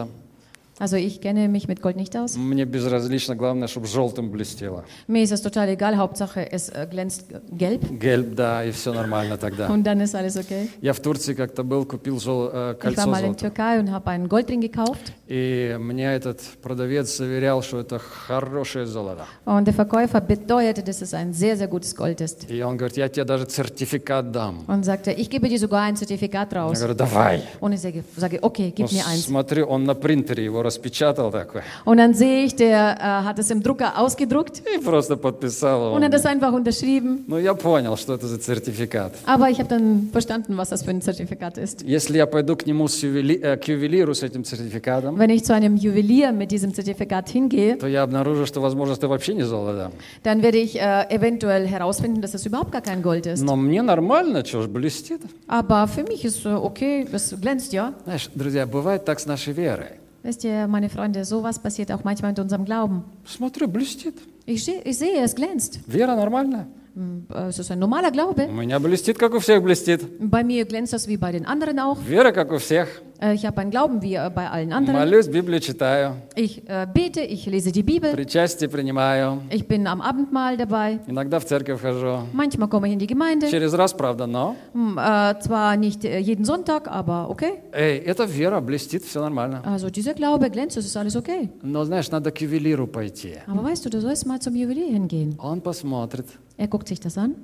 золота. Also ich kenne mich mit Gold nicht aus. Мне безразлично, главное, чтобы желтым блестело. Mir ist es total egal, Hauptsache es äh, glänzt gelb Гельб, да, и все нормально тогда. und dann ist alles okay. Я в Турции как-то был, купил жел- э, Ich war кольцо mal in золотое. Türkei und habe einen Goldring gekauft И мне этот продавец заверял, что это хорошее золото. und der Verkäufer beteuerte, dass es ein sehr, sehr gutes Gold ist. И он говорит, я тебе даже сертификат дам. Und sagte, ich gebe dir sogar ein Zertifikat Я raus. говорю, давай. Und ich sage, sage okay, Ну, gib mir eins. смотрю, он на принтере его распечатал такой. Und dann sehe ich, der äh, hat es im Drucker ausgedruckt И просто подписал und его. hat es einfach unterschrieben. Ну, я понял, что это за сертификат. Aber ich habe dann verstanden, was das für ein Zertifikat ist. Если я пойду к нему с ювели- э, к ювелиру с этим сертификатом, Wenn ich zu einem Juwelier mit diesem Zertifikat hingehe, то я обнаружу, что, возможно, это вообще не золото. dann werde ich äh, eventuell herausfinden, dass es überhaupt gar kein Gold ist. Но мне нормально, что ж, блестит. Aber für mich ist äh, okay, es glänzt ja. Знаешь, друзья, бывает так с нашей верой. Wisst ihr, meine Freunde, sowas passiert auch manchmal mit unserem Glauben. Смотрю, блестит. Ich, seh- ich sehe, es glänzt. Вера нормальная. Hm, äh, Es ist ein normaler Glaube. У меня блестит, как у всех блестит. Bei mir glänzt das wie bei den anderen auch. Вера, как у всех. Äh, Ich habe einen Glauben wie äh, bei allen anderen. Молюсь, Библию читаю. Ich äh, bete, ich lese die Bibel. Причастие принимаю. Ich bin am Abendmahl dabei. Иногда в церковь хожу. Manchmal komme ich in die Gemeinde. Через раз, правда, но. Hm, äh, zwar nicht äh, jeden Sonntag, aber okay. Эй, это вера, блестит, все нормально. Also dieser Glaube glänzt, es ist alles okay. Но, знаешь, надо к ювелиру пойти. Aber weißt du, du sollst mal zum Juwelier hingehen. Он посмотрит, Er guckt sich das an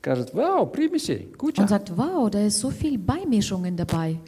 Скажет, вау, примесей, куча. und sagt, wow, da ist so viel Beimischungen dabei.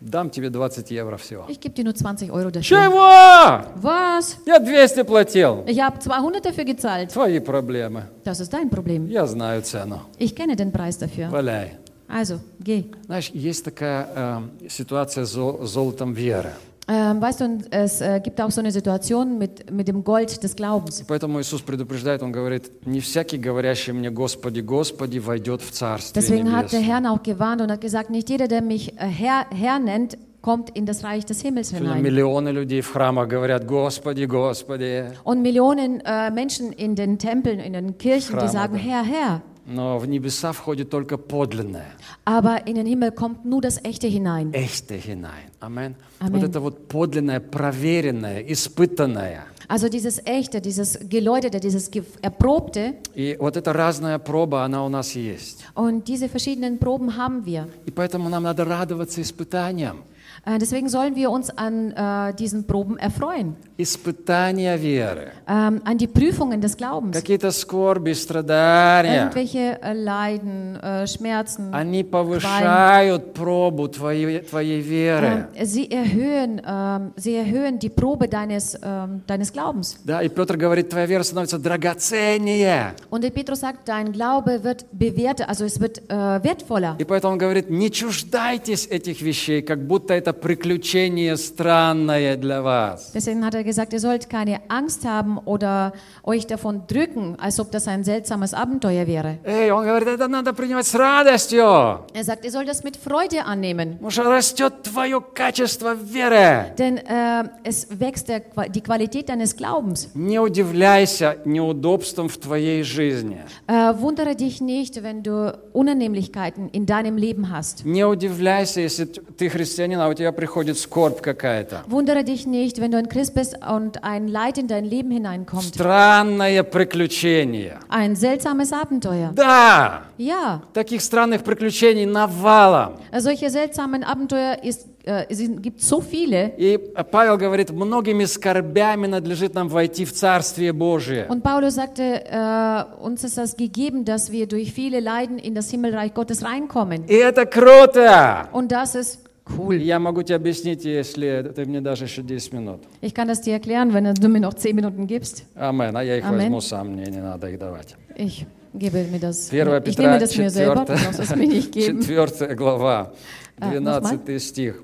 Дам тебе 20 евро всего. Ich gebe dir nur 20 Euro dafür. Чего? Was? Я 200 платил. Ich habe 200 dafür gezahlt. Твои проблемы. Das ist dein Problem. Я знаю цену. Ich kenne den Preis dafür. Валяй. Also, geh. Знаешь, есть такая э, ситуация с зол- золотом веры. Ähm, weißt du, und es äh, gibt auch so eine Situation mit, mit dem Gold des Glaubens. И поэтому Иисус предупреждает, Он говорит, не всякий, говорящий мне «Господи, Господи», войдет в Царствие Deswegen hat der Небесное. Herr auch gewarnt und hat gesagt, nicht jeder, der mich äh, Herr, Herr nennt, kommt in das Reich des Himmels Сегодня hinein. миллионы людей в храмах говорят «Господи, Господи». Und Millionen äh, Menschen in den Tempeln, in den Kirchen, die Храмы, sagen, да. Herr, Herr. Но в небеса входит только подлинное, Aber in den Himmel kommt nur das Echte hinein. эchte hinein. Амен. Амен. Вот это вот подлинное, проверенное, испытанное. Also dieses Echte, dieses Geläuterte, dieses Erprobte. И вот эта разная проба, она у нас есть. Und diese verschiedenen Proben haben wir. И поэтому нам надо радоваться испытаниям. Äh, deswegen sollen wir uns an äh, diesen Proben erfreuen. Испытания веры. Ähm, an die Prüfungen des Glaubens. Какие-то скорби, страдания. Irgendwelche äh, Leiden, äh, Schmerzen. Они повышают пробу твоей, твоей веры. Ähm, sie, erhöhen, ähm, sie erhöhen die Probe deines, ähm, deines Glaubens. Да, и Петр говорит, твоя вера становится драгоценнее. Und der Petrus sagt, dein Glaube wird bewährter, also es wird äh, wertvoller. И поэтому он говорит, не чуждайтесь этих вещей, как будто это приключение странное для вас. Deswegen hat er gesagt, ihr sollt keine Angst haben oder euch davon drücken, als ob das ein seltsames Abenteuer wäre. Эй, он говорит, это надо принимать с радостью, Er sagt, ihr sollt das mit Freude annehmen, потому что растет твое качество веры. denn äh, es wächst der, die Qualität deines Glaubens. Не удивляйся неудобствам в твоей жизни. Äh, wundere dich nicht, wenn du Unannehmlichkeiten in deinem Leben hast. Не удивляйся, если ты христианин, а у тебя приходит скорбь какая-то. Wundere dich nicht, wenn du ein Christ bist und ein Leid in dein Leben hineinkommt. Странное приключение. Ein seltsames Abenteuer. Да, Ja, таких странных приключений навалом. solche seltsamen Abenteuer ist, äh, es gibt so viele. И Павел говорит, многими скорбями надлежит нам войти в Царствие Божие. Und Paulus sagte, äh, uns ist das gegeben, dass wir durch viele Leiden in das Himmelreich Gottes reinkommen. И это круто! Und das ist cool. Я могу тебе объяснить, если ты мне дашь еще 10 минут. Ich kann das dir erklären, wenn du mir noch zehn Minuten gibst. Амен. А я их Амен. возьму сам, мне не надо их давать. Ich gebe mir das. 1 Ich nehme Петра das mir selber, 4, du brauchst es mir nicht geben. 4 глава, А, 12 стих.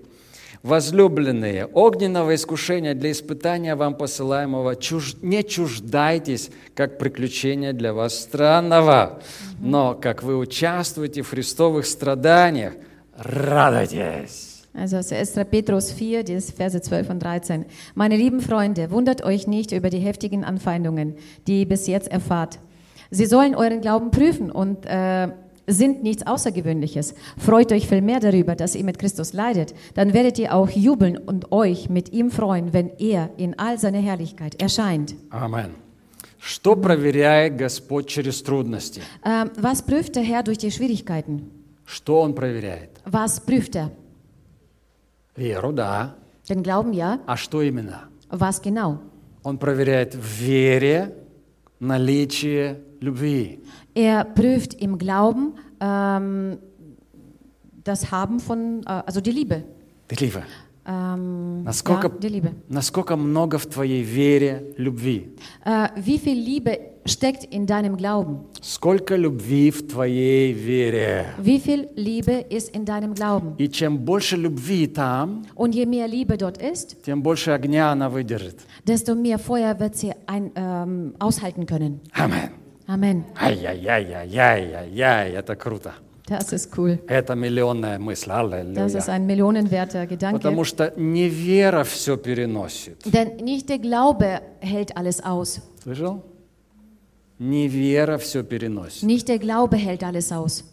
Возлюбленные, огненного искушения для испытания вам посылаемого чуж- не чуждайтесь, как приключения для вас странного, но как вы участвуете в христовых страданиях, радуйтесь. Also es ist 1. Petrus 4, die Verse 12 und 13. Meine lieben Freunde, wundert euch nicht über die heftigen Anfeindungen, die ihr bis jetzt erfahrt. Sie sollen euren Glauben prüfen und äh, sind nichts Außergewöhnliches. Freut euch vielmehr darüber, dass ihr mit Christus leidet. Dann werdet ihr auch jubeln und euch mit ihm freuen, wenn er in all seiner Herrlichkeit erscheint. Амен. Что проверяет Господь через трудности? Ähm, was prüft der Herr durch die Schwierigkeiten? Что Он проверяет? Was prüft er? Веру, да. Den Glauben ja. А что именно? Was genau? Он проверяет в вере наличие любви. Er prüft im Glauben ähm, das Haben von, äh, also die Liebe. Ты Лива, Ähm, Насколько- ja, die Liebe. насколько много в твоей вере любви? Äh, wie viel Liebe steckt in deinem Glauben? Сколько любви в твоей вере? Wie viel Liebe ist in deinem Glauben? И чем больше любви там, Und je mehr Liebe dort ist, тем больше огня она выдержит. desto mehr Feuer wird sie ein, ähm, aushalten können. Амен. Amen. Ай-яй-яй-яй-яй-яй, это круто. Das ist cool. Это миллионная мысль. Das ist Аллилуйя. ein millionenwerter Gedanke. Потому что не вера все переносит. Denn nicht der Glaube hält alles aus. Слышал? Nicht der Glaube hält alles aus,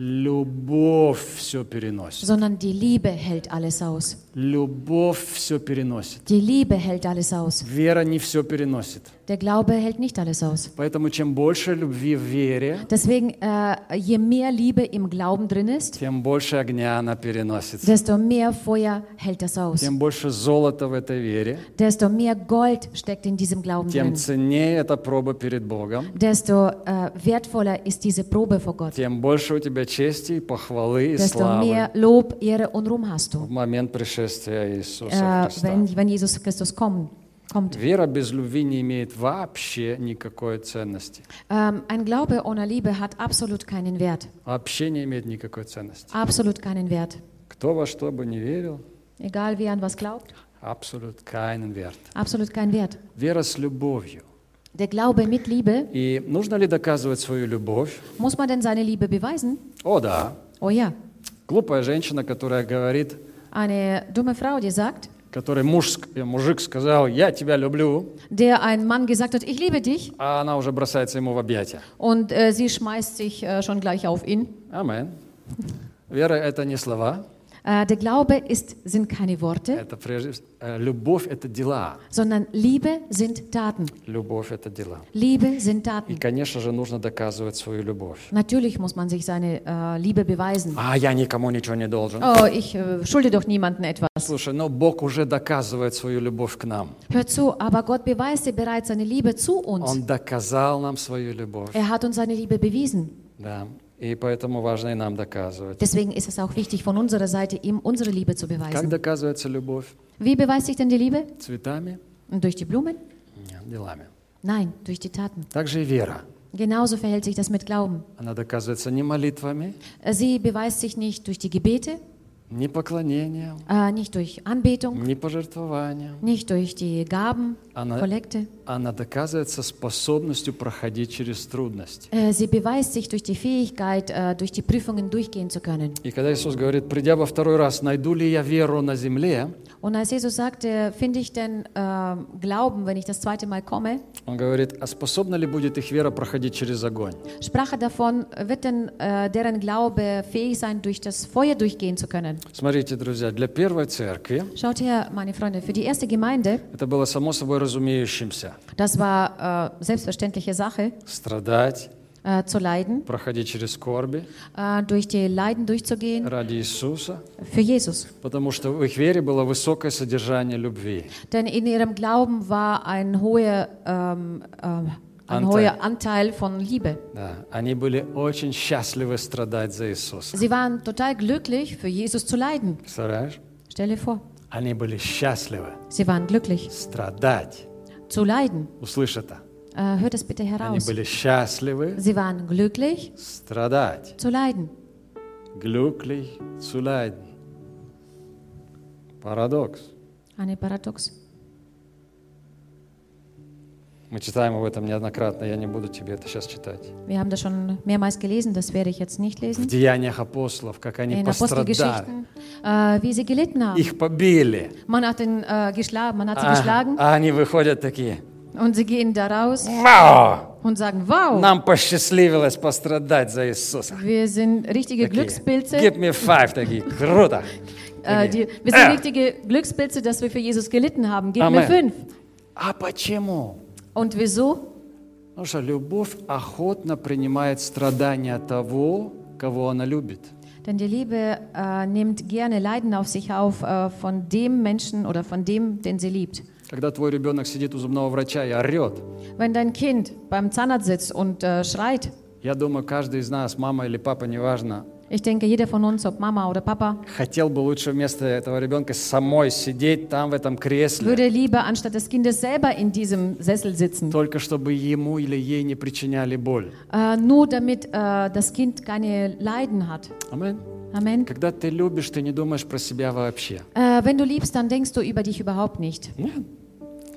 Любовь все переносит. sondern die Liebe hält alles aus. Любовь все переносит. Die Liebe hält alles aus. Вера не все переносит. Der Glaube hält nicht alles aus. Поэтому чем больше любви в вере, Deswegen, äh, je mehr Liebe im Glauben drin ist, тем больше огня она переносит. desto mehr Feuer hält das aus. Тем больше золота в этой вере, Desto mehr Gold steckt in diesem Glauben тем drin. ценнее эта проба перед Богом, Desto äh, wertvoller ist diese Probe vor Gott. тем больше у тебя чести, похвалы и славы mehr Lob, Ehre und Ruhm hast в момент пришествия Иисуса äh, Христа. wenn, wenn Jesus Christus kommt. kommt. Вера без любви не имеет вообще никакой ценности. Ähm, ein Glaube ohne Liebe hat absolut keinen Wert. Вообще не имеет никакой ценности. Absolut keinen Wert. Кто во что бы не верил, Egal wer an was glaubt, абсолют keinen Wert. absolut keinen Wert. Вера с любовью. Der Glaube mit Liebe, И нужно ли доказывать свою любовь? muss man denn seine Liebe beweisen? О, да. Oh ja. Глупая женщина, которая говорит, Eine dumme Frau, die sagt, которой муж, ск- э, мужик сказал, я тебя люблю, der ein Mann gesagt hat, ich liebe dich, а она уже бросается ему в объятия. und äh, sie schmeißt sich äh, schon gleich auf ihn. Амен. Вера – это не слова, Äh, der Glaube ist, sind keine Worte, это прежде всего- э, любовь – это дела. sondern Liebe sind Taten. Любовь – это дела. Liebe sind И, Taten. конечно же, нужно доказывать свою любовь. Natürlich muss man sich seine äh, Liebe beweisen. А я никому ничего не должен. Oh, ich äh, schulde doch niemandem etwas. Слушай, но Бог уже доказывает свою любовь к нам. Hör zu, aber Gott beweist dir bereits seine Liebe zu uns. Он доказал нам свою любовь. Er hat uns seine Liebe bewiesen. Да. Deswegen ist es auch wichtig, von unserer Seite ihm unsere Liebe zu beweisen. Wie beweist sich denn die Liebe? Und durch die Blumen? Nein, durch die Taten. Genauso verhält sich das mit Glauben. Äh, sie beweist sich nicht durch die Gebete. Не поклонением, äh, nicht durch Anbetung, не пожертвованием. nicht durch die Gaben, Она, Kollekte. она доказывается способностью проходить через трудности. Äh, Sie beweist sich durch die Fähigkeit, äh, durch die Prüfungen durchgehen zu können. И когда Иисус говорит, придя во второй раз, найду ли я веру на земле, Und als Jesus sagte, finde ich denn äh, Glauben, wenn ich das zweite Mal komme, он говорит, а способна ли будет их вера проходить через огонь? sprach er davon, wird denn äh, deren Glaube fähig sein, durch das Feuer durchgehen zu können. Смотрите, друзья, для первой церкви Schaut her, meine Freunde, für die erste Gemeinde, это было само собой разумеющимся. das war äh, selbstverständliche Sache, Страдать, äh, zu leiden, проходить через скорби äh, durch die Leiden durchzugehen ради Иисуса, für Jesus. потому что в их вере было высокое содержание любви. Denn in ihrem Glauben war ein hoher, ähm, ähm, ein Anteil. hoher Anteil von Liebe. Да, они были очень счастливы страдать за Иисуса. Sie waren total glücklich, für Jesus zu leiden. Представляешь? Stell dir vor, Они были счастливы sie waren glücklich, страдать. zu leiden. Услышь это. Äh, hört es bitte Они heraus. были счастливы Sie waren glücklich, страдать. zu leiden. Glücklich zu leiden. Парадокс. Eine Paradox. Мы читаем об этом неоднократно, я не буду тебе это сейчас читать. Wir haben das schon mehrmals gelesen, das werde ich jetzt nicht В lesen. Деяниях апостолов, как они In пострадали. Äh, wie sie gelitten haben. Их побили. Man hat ihn äh, geschlagen, man hat sie А, geschlagen а они выходят такие. Und sie gehen da raus Вау! und sagen, wow, Нам посчастливилось пострадать за Иисуса. wir sind richtige Такие, Glückspilze. Give me five, такие, круто. Äh, die, wir sind richtige Glückspilze, dass wir für Jesus gelitten haben. Gib mir Amen. fünf. А почему? Und wieso? Потому что любовь охотно принимает страдания того, кого она любит. Denn die Liebe äh, nimmt gerne Leiden auf sich auf äh, von dem Menschen oder von dem, den sie liebt. Когда твой ребенок сидит у зубного врача и орет, Wenn dein Kind beim Zahnarzt sitzt und äh, schreit, я думаю, каждый из нас, мама или папа, неважно, ich denke, jeder von uns, ob Mama oder Papa, хотел бы лучше вместо этого ребенка самой сидеть там в этом кресле, würde lieber anstatt des Kindes selber in diesem Sessel sitzen. только чтобы ему или ей не причиняли боль. Äh, nur damit äh, das Kind keine Leiden hat. Amen. Amen. Когда ты любишь, ты не думаешь про себя вообще. Äh, wenn du liebst, dann denkst du über dich überhaupt nicht. Нет.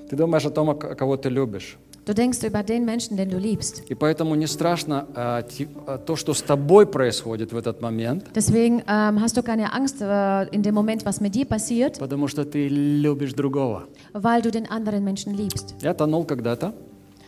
Ты думаешь о том, о к- кого ты любишь. Du denkst über den Menschen, den du liebst. И поэтому не страшно а, ти- а, то, что с тобой происходит в этот момент, Deswegen ähm, hast du keine Angst äh, in dem Moment, was mit dir passiert, потому что ты любишь другого. weil du den anderen Menschen liebst. Я тонул когда-то,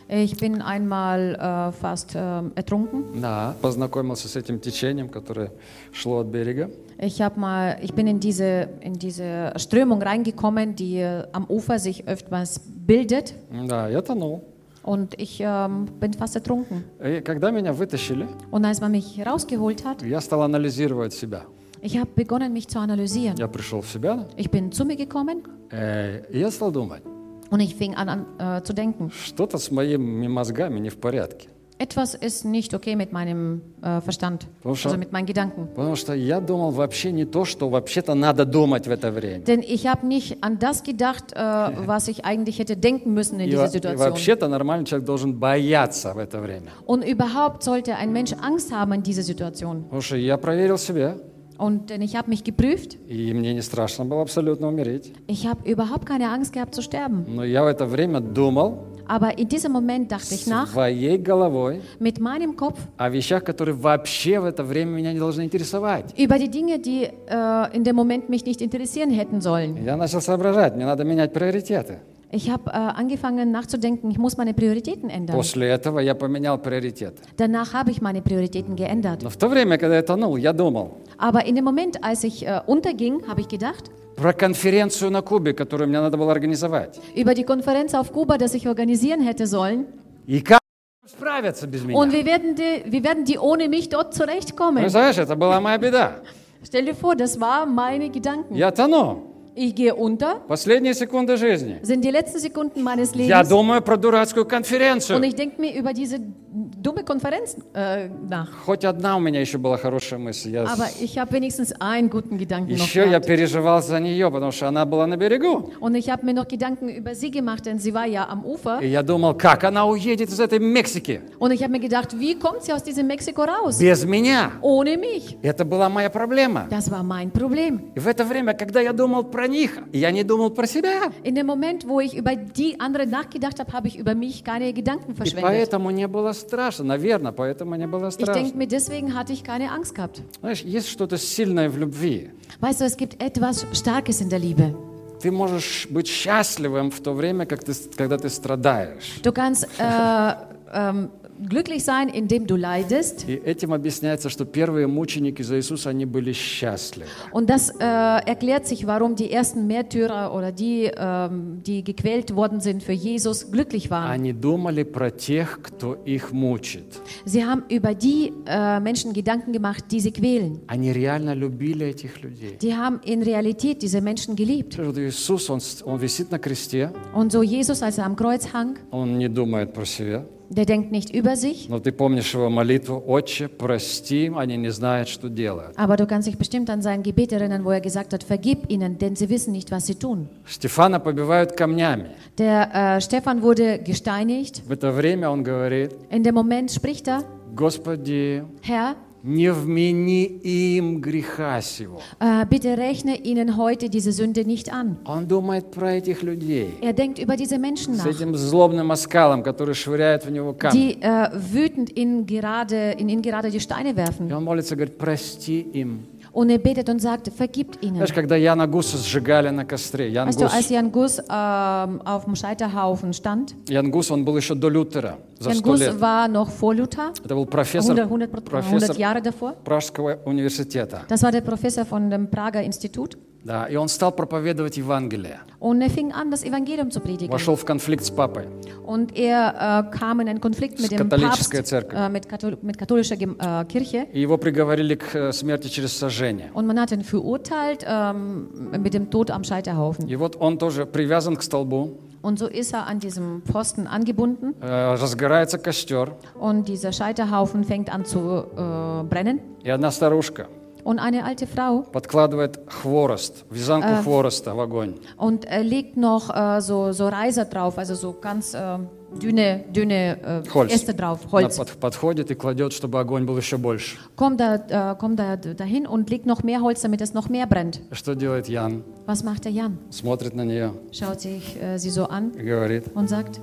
Ich bin einmal äh, fast ähm, ertrunken. да, познакомился с этим течением, которое шло от берега. Ich, hab mal, ich bin in diese, in diese Strömung reingekommen, die äh, am Ufer sich öfters bildet. Да, я тонул. Und ich ähm, bin fast ertrunken. И когда меня вытащили, Und als man mich rausgeholt hat, я стал анализировать себя. ich habe begonnen, mich zu analysieren. Я пришел в себя, Ich bin zu mir gekommen э, и я стал думать, und ich fing an, an äh, zu denken. что-то с моими мозгами не в порядке. Etwas ist nicht okay mit meinem äh, Verstand, Потому что- also mit meinen Gedanken. Потому что я думал вообще не то, что вообще-то надо думать в это время. Denn ich habe nicht an das gedacht, äh, was ich eigentlich hätte denken müssen in И, dieser во- и Situation. вообще-то нормальный человек должен бояться в это время. Und überhaupt sollte ein Mensch Angst haben in dieser Situation. Потому что я проверил себя, Und denn ich habe mich geprüft. и мне не страшно было абсолютно умереть. Ich habe überhaupt keine Angst gehabt zu sterben. Но я в это время думал Aber in diesem Moment dachte ich nach своей головой mit meinem Kopf о вещах, которые вообще в это время меня не должны интересовать. über die Dinge, die äh, in dem Moment mich nicht interessieren hätten sollen. Я начал соображать, мне надо менять приоритеты. Ich habe äh, angefangen nachzudenken, ich muss meine Prioritäten ändern. После этого я поменял приоритеты. Danach habe ich meine Prioritäten geändert. Но в то время, когда я тонул, я думал Aber in dem Moment, als ich äh, unterging, habe ich gedacht про конференцию на Кубе, которую мне надо было организовать. über die Konferenz auf Kuba, das ich organisieren hätte sollen. И как справятся без меня? Und wie werden die, wie werden die ohne mich dort zurechtkommen? Представляешь, это была моя беда. Stell dir vor, das waren meine Gedanken. Я тону. Ich gehe unter, Последние секунды жизни. sind die letzten Sekunden meines Я Lebens. думаю про дурацкую Und конференцию. ich denke mir über diese dumme Konferenz äh, nach. Хоть одна у меня еще была хорошая мысль. Я Aber ich habe wenigstens einen guten Gedanken noch Еще я переживал за нее, потому что она была на берегу. Und ich habe mir noch Gedanken über sie gemacht, denn sie war ja am Ufer. И я думал, как она уедет из этой Мексики Und ich habe mir gedacht, wie kommt sie aus diesem Mexiko raus? без меня. Ohne mich. Это была моя проблема. Das war mein Problem. И в это время, когда я думал про них, я не думал про себя. In dem Moment, wo ich über die anderen nachgedacht habe, habe ich über mich keine Gedanken И verschwendet. поэтому не было страшно. Наверное, поэтому не было Ich denke страшно. mir, deswegen hatte ich keine Angst gehabt. Знаешь, есть что-то сильное в любви. Weißt du, es gibt etwas Starkes in der Liebe. Ты можешь быть счастливым в то время, как ты, когда ты страдаешь. Du kannst äh, ähm, glücklich sein, indem du leidest. И этим объясняется, что первые мученики за Иисуса, они были счастливы. Und das äh, erklärt sich, warum die ersten Märtyrer oder die, ähm, die gequält worden sind für Jesus, glücklich waren. Они думали про тех, кто их мучит. Sie haben über die äh, Menschen Gedanken gemacht, die sie quälen. Они реально любили этих людей. Die haben in Realität diese Menschen geliebt. Вот Иисус, он, с- он висит на кресте, Und so Jesus, als er am Kreuz hang, он не думает про себя. der denkt nicht über sich, Но ты помнишь его молитву, «Отче, прости, они не знают, что делают». aber du kannst dich bestimmt an sein Gebet erinnern, wo er gesagt hat, vergib ihnen, denn sie wissen nicht, was sie tun. Стефана побивают камнями. Der äh, Stephan wurde gesteinigt. В это время он говорит, In dem Moment spricht er, «Господи, Herr, не вмени им греха сего». äh, bitte rechne ihnen heute diese Sünde nicht an. Он думает про этих людей. Er denkt über diese Menschen С nach, этим злобным оскалом, который швыряет в него камни. die äh, wütend in, gerade, in ihn gerade die Steine И werfen. он молится, говорит, прости им. Und er betet und sagt, vergibt ihnen. Знаешь, когда Яна Гуса сжигали на костре, Ян Weißt du, als Гус, Jan Gus ähm, auf dem Scheiterhaufen stand, Ян Гус, он был еще до Лютера, за Gus лет. war noch vor Luther, Это был профессор, 100, 100, профессор 100 Jahre davor. Пражского университета. Das war der Professor von dem Prager Institut. Да, и он стал проповедовать Евангелие. Und er fing an, das Evangelium zu predigen. Вошел в конфликт с папой. Und er äh, kam in einen Konflikt mit dem Papst, äh, mit, Kathol mit katholischer äh, Kirche. И его приговорили к э, смерти через сожжение. Und man hat ihn verurteilt ähm, mit dem Tod am Scheiterhaufen. И вот он тоже привязан к столбу, Und so ist er an diesem Pfosten angebunden. э, разгорается костер, Und dieser Scheiterhaufen fängt an zu äh, brennen. и одна старушка Und eine alte Frau подкладывает хворост, вязанку хвороста в огонь. und äh, legt noch äh, so, so Reiser drauf, also so ganz äh, dünne, dünne äh, Holz. Äste drauf, Она Holz. под- подходит и кладет, чтобы огонь был еще больше. Kommt da, äh, kommt da dahin und legt noch mehr Holz, damit es noch mehr brennt. Что делает Ян? Was macht der Jan? Смотрит на нее Schaut sich äh, sie so an и говорит, und sagt,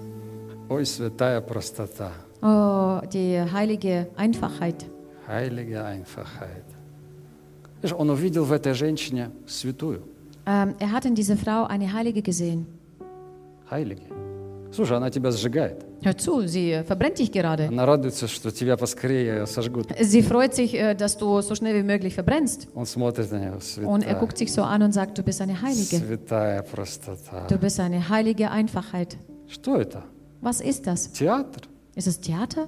ой, святая простота, oh, die heilige Einfachheit. heilige Einfachheit. Знаешь, он увидел в этой женщине святую, Ähm, er hat in dieser Frau eine Heilige gesehen. heilige. Слушай, она тебя сжигает. Hör zu, sie äh, verbrennt dich gerade. Она радуется, что тебя поскорее сожгут. Sie freut sich, äh, dass du so schnell wie möglich verbrennst. Он смотрит на нее, Und er святая, guckt sich so an und sagt, du bist eine Heilige. святая простота. Du bist eine heilige Einfachheit. Что это? Was ist das? Театр? Ist es Theater?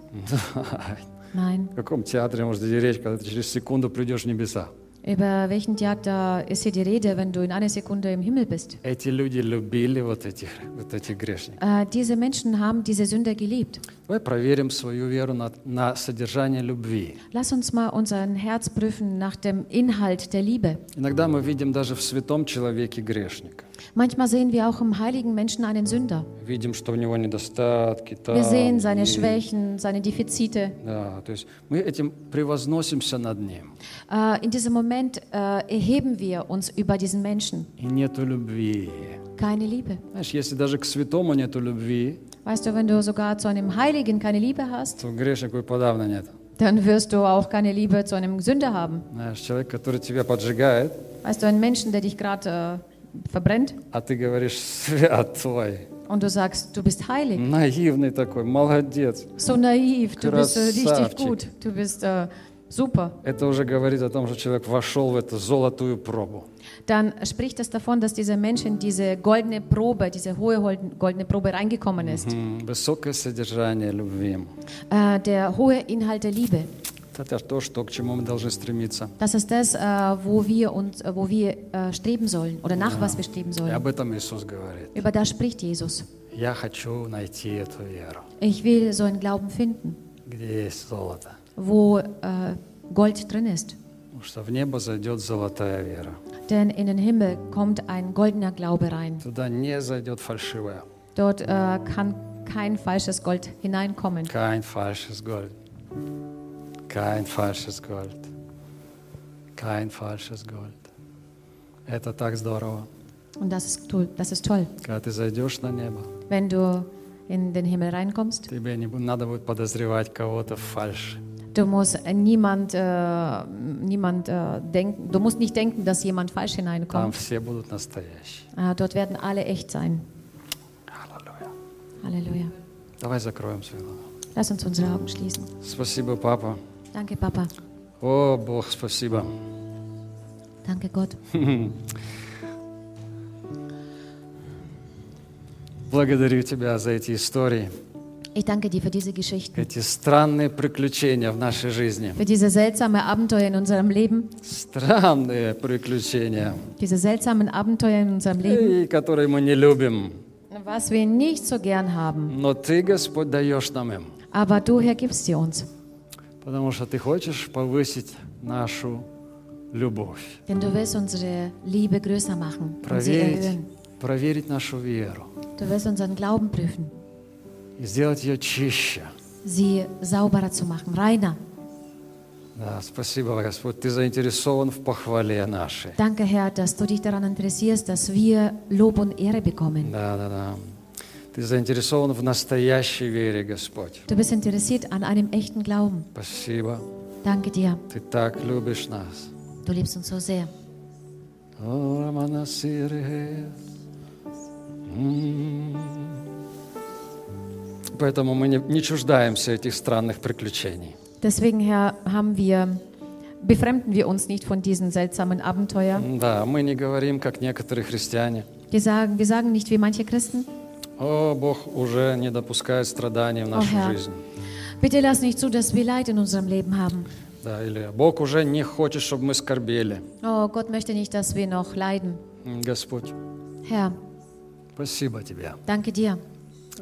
Nein. В каком театре может идти речь, когда ты через секунду придешь в небеса? Über welchen Theater ist hier die Rede, wenn du in einer Sekunde im Himmel bist? Эти люди любили вот этих, вот этих грешников. Äh, diese Menschen haben diese Sünder geliebt. Давай проверим свою веру на, на содержание любви. Lass uns mal unser Herz prüfen nach dem Inhalt der Liebe. Иногда мы видим даже в святом человеке грешника. Manchmal sehen wir auch im heiligen Menschen einen Sünder. Wir sehen seine Schwächen, seine Defizite. Äh, in diesem Moment äh, erheben wir uns über diesen Menschen. Keine Liebe. Weißt du, wenn du sogar zu einem Heiligen keine Liebe hast, dann wirst du auch keine Liebe zu einem Sünder haben. Weißt du, einen Menschen, der dich gerade äh, verbrennt а ты говоришь святой, und du sagst, du bist heilig. наивный такой, молодец. So naiv, du bist äh, richtig Красавчик. gut, du bist äh, super. Это уже говорит о том, что человек вошел в эту золотую пробу. Dann spricht es davon, dass dieser Mensch in diese goldene Probe, diese hohe holden- goldene Probe reingekommen ist. М, Высокое содержание любви. Äh, der hohe Inhalt der Liebe. Это то, что, к чему мы должны стремиться. Das ist das, äh, wo wir uns, äh, wo wir äh, streben sollen oder nach was wir streben И sollen. об этом Иисус говорит. Über das spricht Jesus. Я хочу найти эту веру, Ich will so einen Glauben finden, где есть золото. wo äh, Gold drin ist. Потому что в небо зайдет золотая вера. Denn in den Himmel kommt ein goldener Glaube rein. Туда не зайдет фальшивая. Dort äh, kann kein falsches Gold hineinkommen. Kein falsches Gold. Kein falsches Gold. Kein falsches Gold. Это так здорово. Und das ist, toll, das ist toll. Когда ты зайдешь на небо, Wenn du in den Himmel reinkommst, тебе не бу- надо будет подозревать кого-то в фальши. du musst äh, niemand, äh, niemand äh, denken, du musst nicht denken, dass jemand falsch Там hineinkommt. все будут настоящие. Äh, dort werden alle echt sein. Аллилуйя. Halleluja. Давай закроем свои глаза. Lass uns unsere Augen schließen. Спасибо, папа. Danke, Papa. О, Бог, спасибо. Danke, Gott. Благодарю Тебя за эти истории, Ich danke dir für diese Geschichten, эти странные приключения в нашей жизни. für diese seltsame Abenteuer in unserem Leben, Странные приключения, diese seltsamen Abenteuer in unserem Leben, и которые мы не любим. was wir nicht so gern haben. Но Ты, Господь, даешь нам им, Aber du, Herr, gibst sie uns. Потому что Ты хочешь повысить нашу любовь, Denn du willst unsere Liebe größer machen und sie проверить, erhöhen. проверить нашу веру Du willst unseren Glauben prüfen, и сделать ее чище. sie sauberer zu machen, reiner. Да, спасибо, Господь, Ты заинтересован в похвале нашей. Danke, Herr, dass du dich daran interessierst, dass wir Lob und Ehre bekommen. Да, да, да. Ты заинтересован в настоящей вере, Господь. Du bist interessiert an einem echten Glauben. Спасибо. Danke dir. Ты так любишь нас. Du liebst uns so sehr. Поэтому мы не, не чуждаемся этих странных приключений. Deswegen, Herr, haben wir, befremden wir uns nicht von diesen seltsamen Abenteuern. Да, мы не говорим, как некоторые христиане. Wir sagen, wir sagen nicht wie manche Christen, О, Бог уже не допускает страданий в нашу Herr. жизнь. bitte lass nicht zu, dass wir Leid in unserem Leben haben. Да, или Бог уже не хочет, чтобы мы скорбели. Oh, Gott möchte nicht, dass wir noch leiden. Господь, Herr, спасибо Тебе danke dir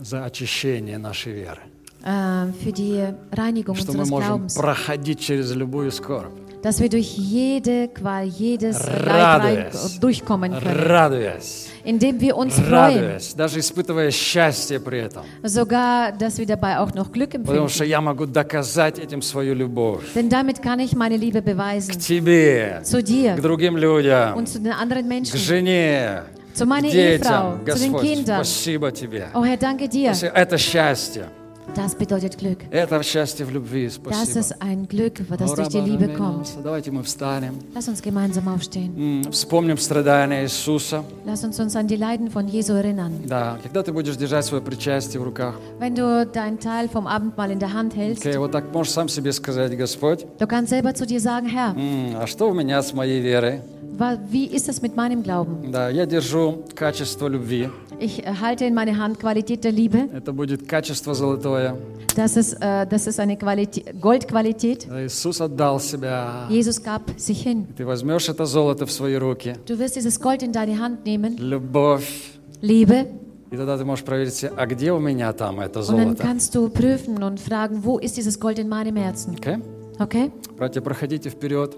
за очищение нашей веры. äh, für die Reinigung Что мы unseres можем Glaubens, проходить через любую скорбь, dass wir durch jede Qual, jedes Leid durchkommen können, радуясь, indem wir uns freuen, радуясь, даже испытывая счастье при этом. sogar, dass wir dabei auch noch Glück Потому empfinden. что я могу доказать этим свою любовь Denn damit kann ich meine Liebe к beweisen тебе, zu к dir другим людям, und zu den anderen к Menschen, жене, zu meiner к Ehefrau, детям. zu den Господь, Kindern. спасибо тебе. Oh Herr, danke dir. Это счастье. Das bedeutet Glück. Это счастье в любви. Das Спасибо. ist ein Glück, das durch die Liebe kommt. Давайте мы встанем. Lass uns gemeinsam aufstehen. Вспомним страдания Иисуса. Lass uns uns an die Leiden von Jesu erinnern. Да, когда ты будешь держать свое причастие в руках, Wenn du deinen Teil vom Abendmahl in der Hand hältst, окей, вот так можешь сам себе сказать, Господь, du kannst selber zu dir sagen, Herr, а что у меня с моей верой? wie ist es mit meinem Glauben? Да, я держу качество любви. Ich äh, halte in meine Hand Qualität der Liebe. Это будет качество золотое. Das ist, äh, das ist eine Qualität, Goldqualität. Иисус отдал себя. Jesus gab sich hin. Ты возьмешь это золото в свои руки. Du wirst dieses Gold in deine Hand nehmen, Любовь. Liebe, И тогда ты можешь проверить, а где у меня там это und dann золото? kannst du prüfen und fragen, wo ist dieses Gold in meinem Herzen? Окей? Okay? Братья, проходите вперед.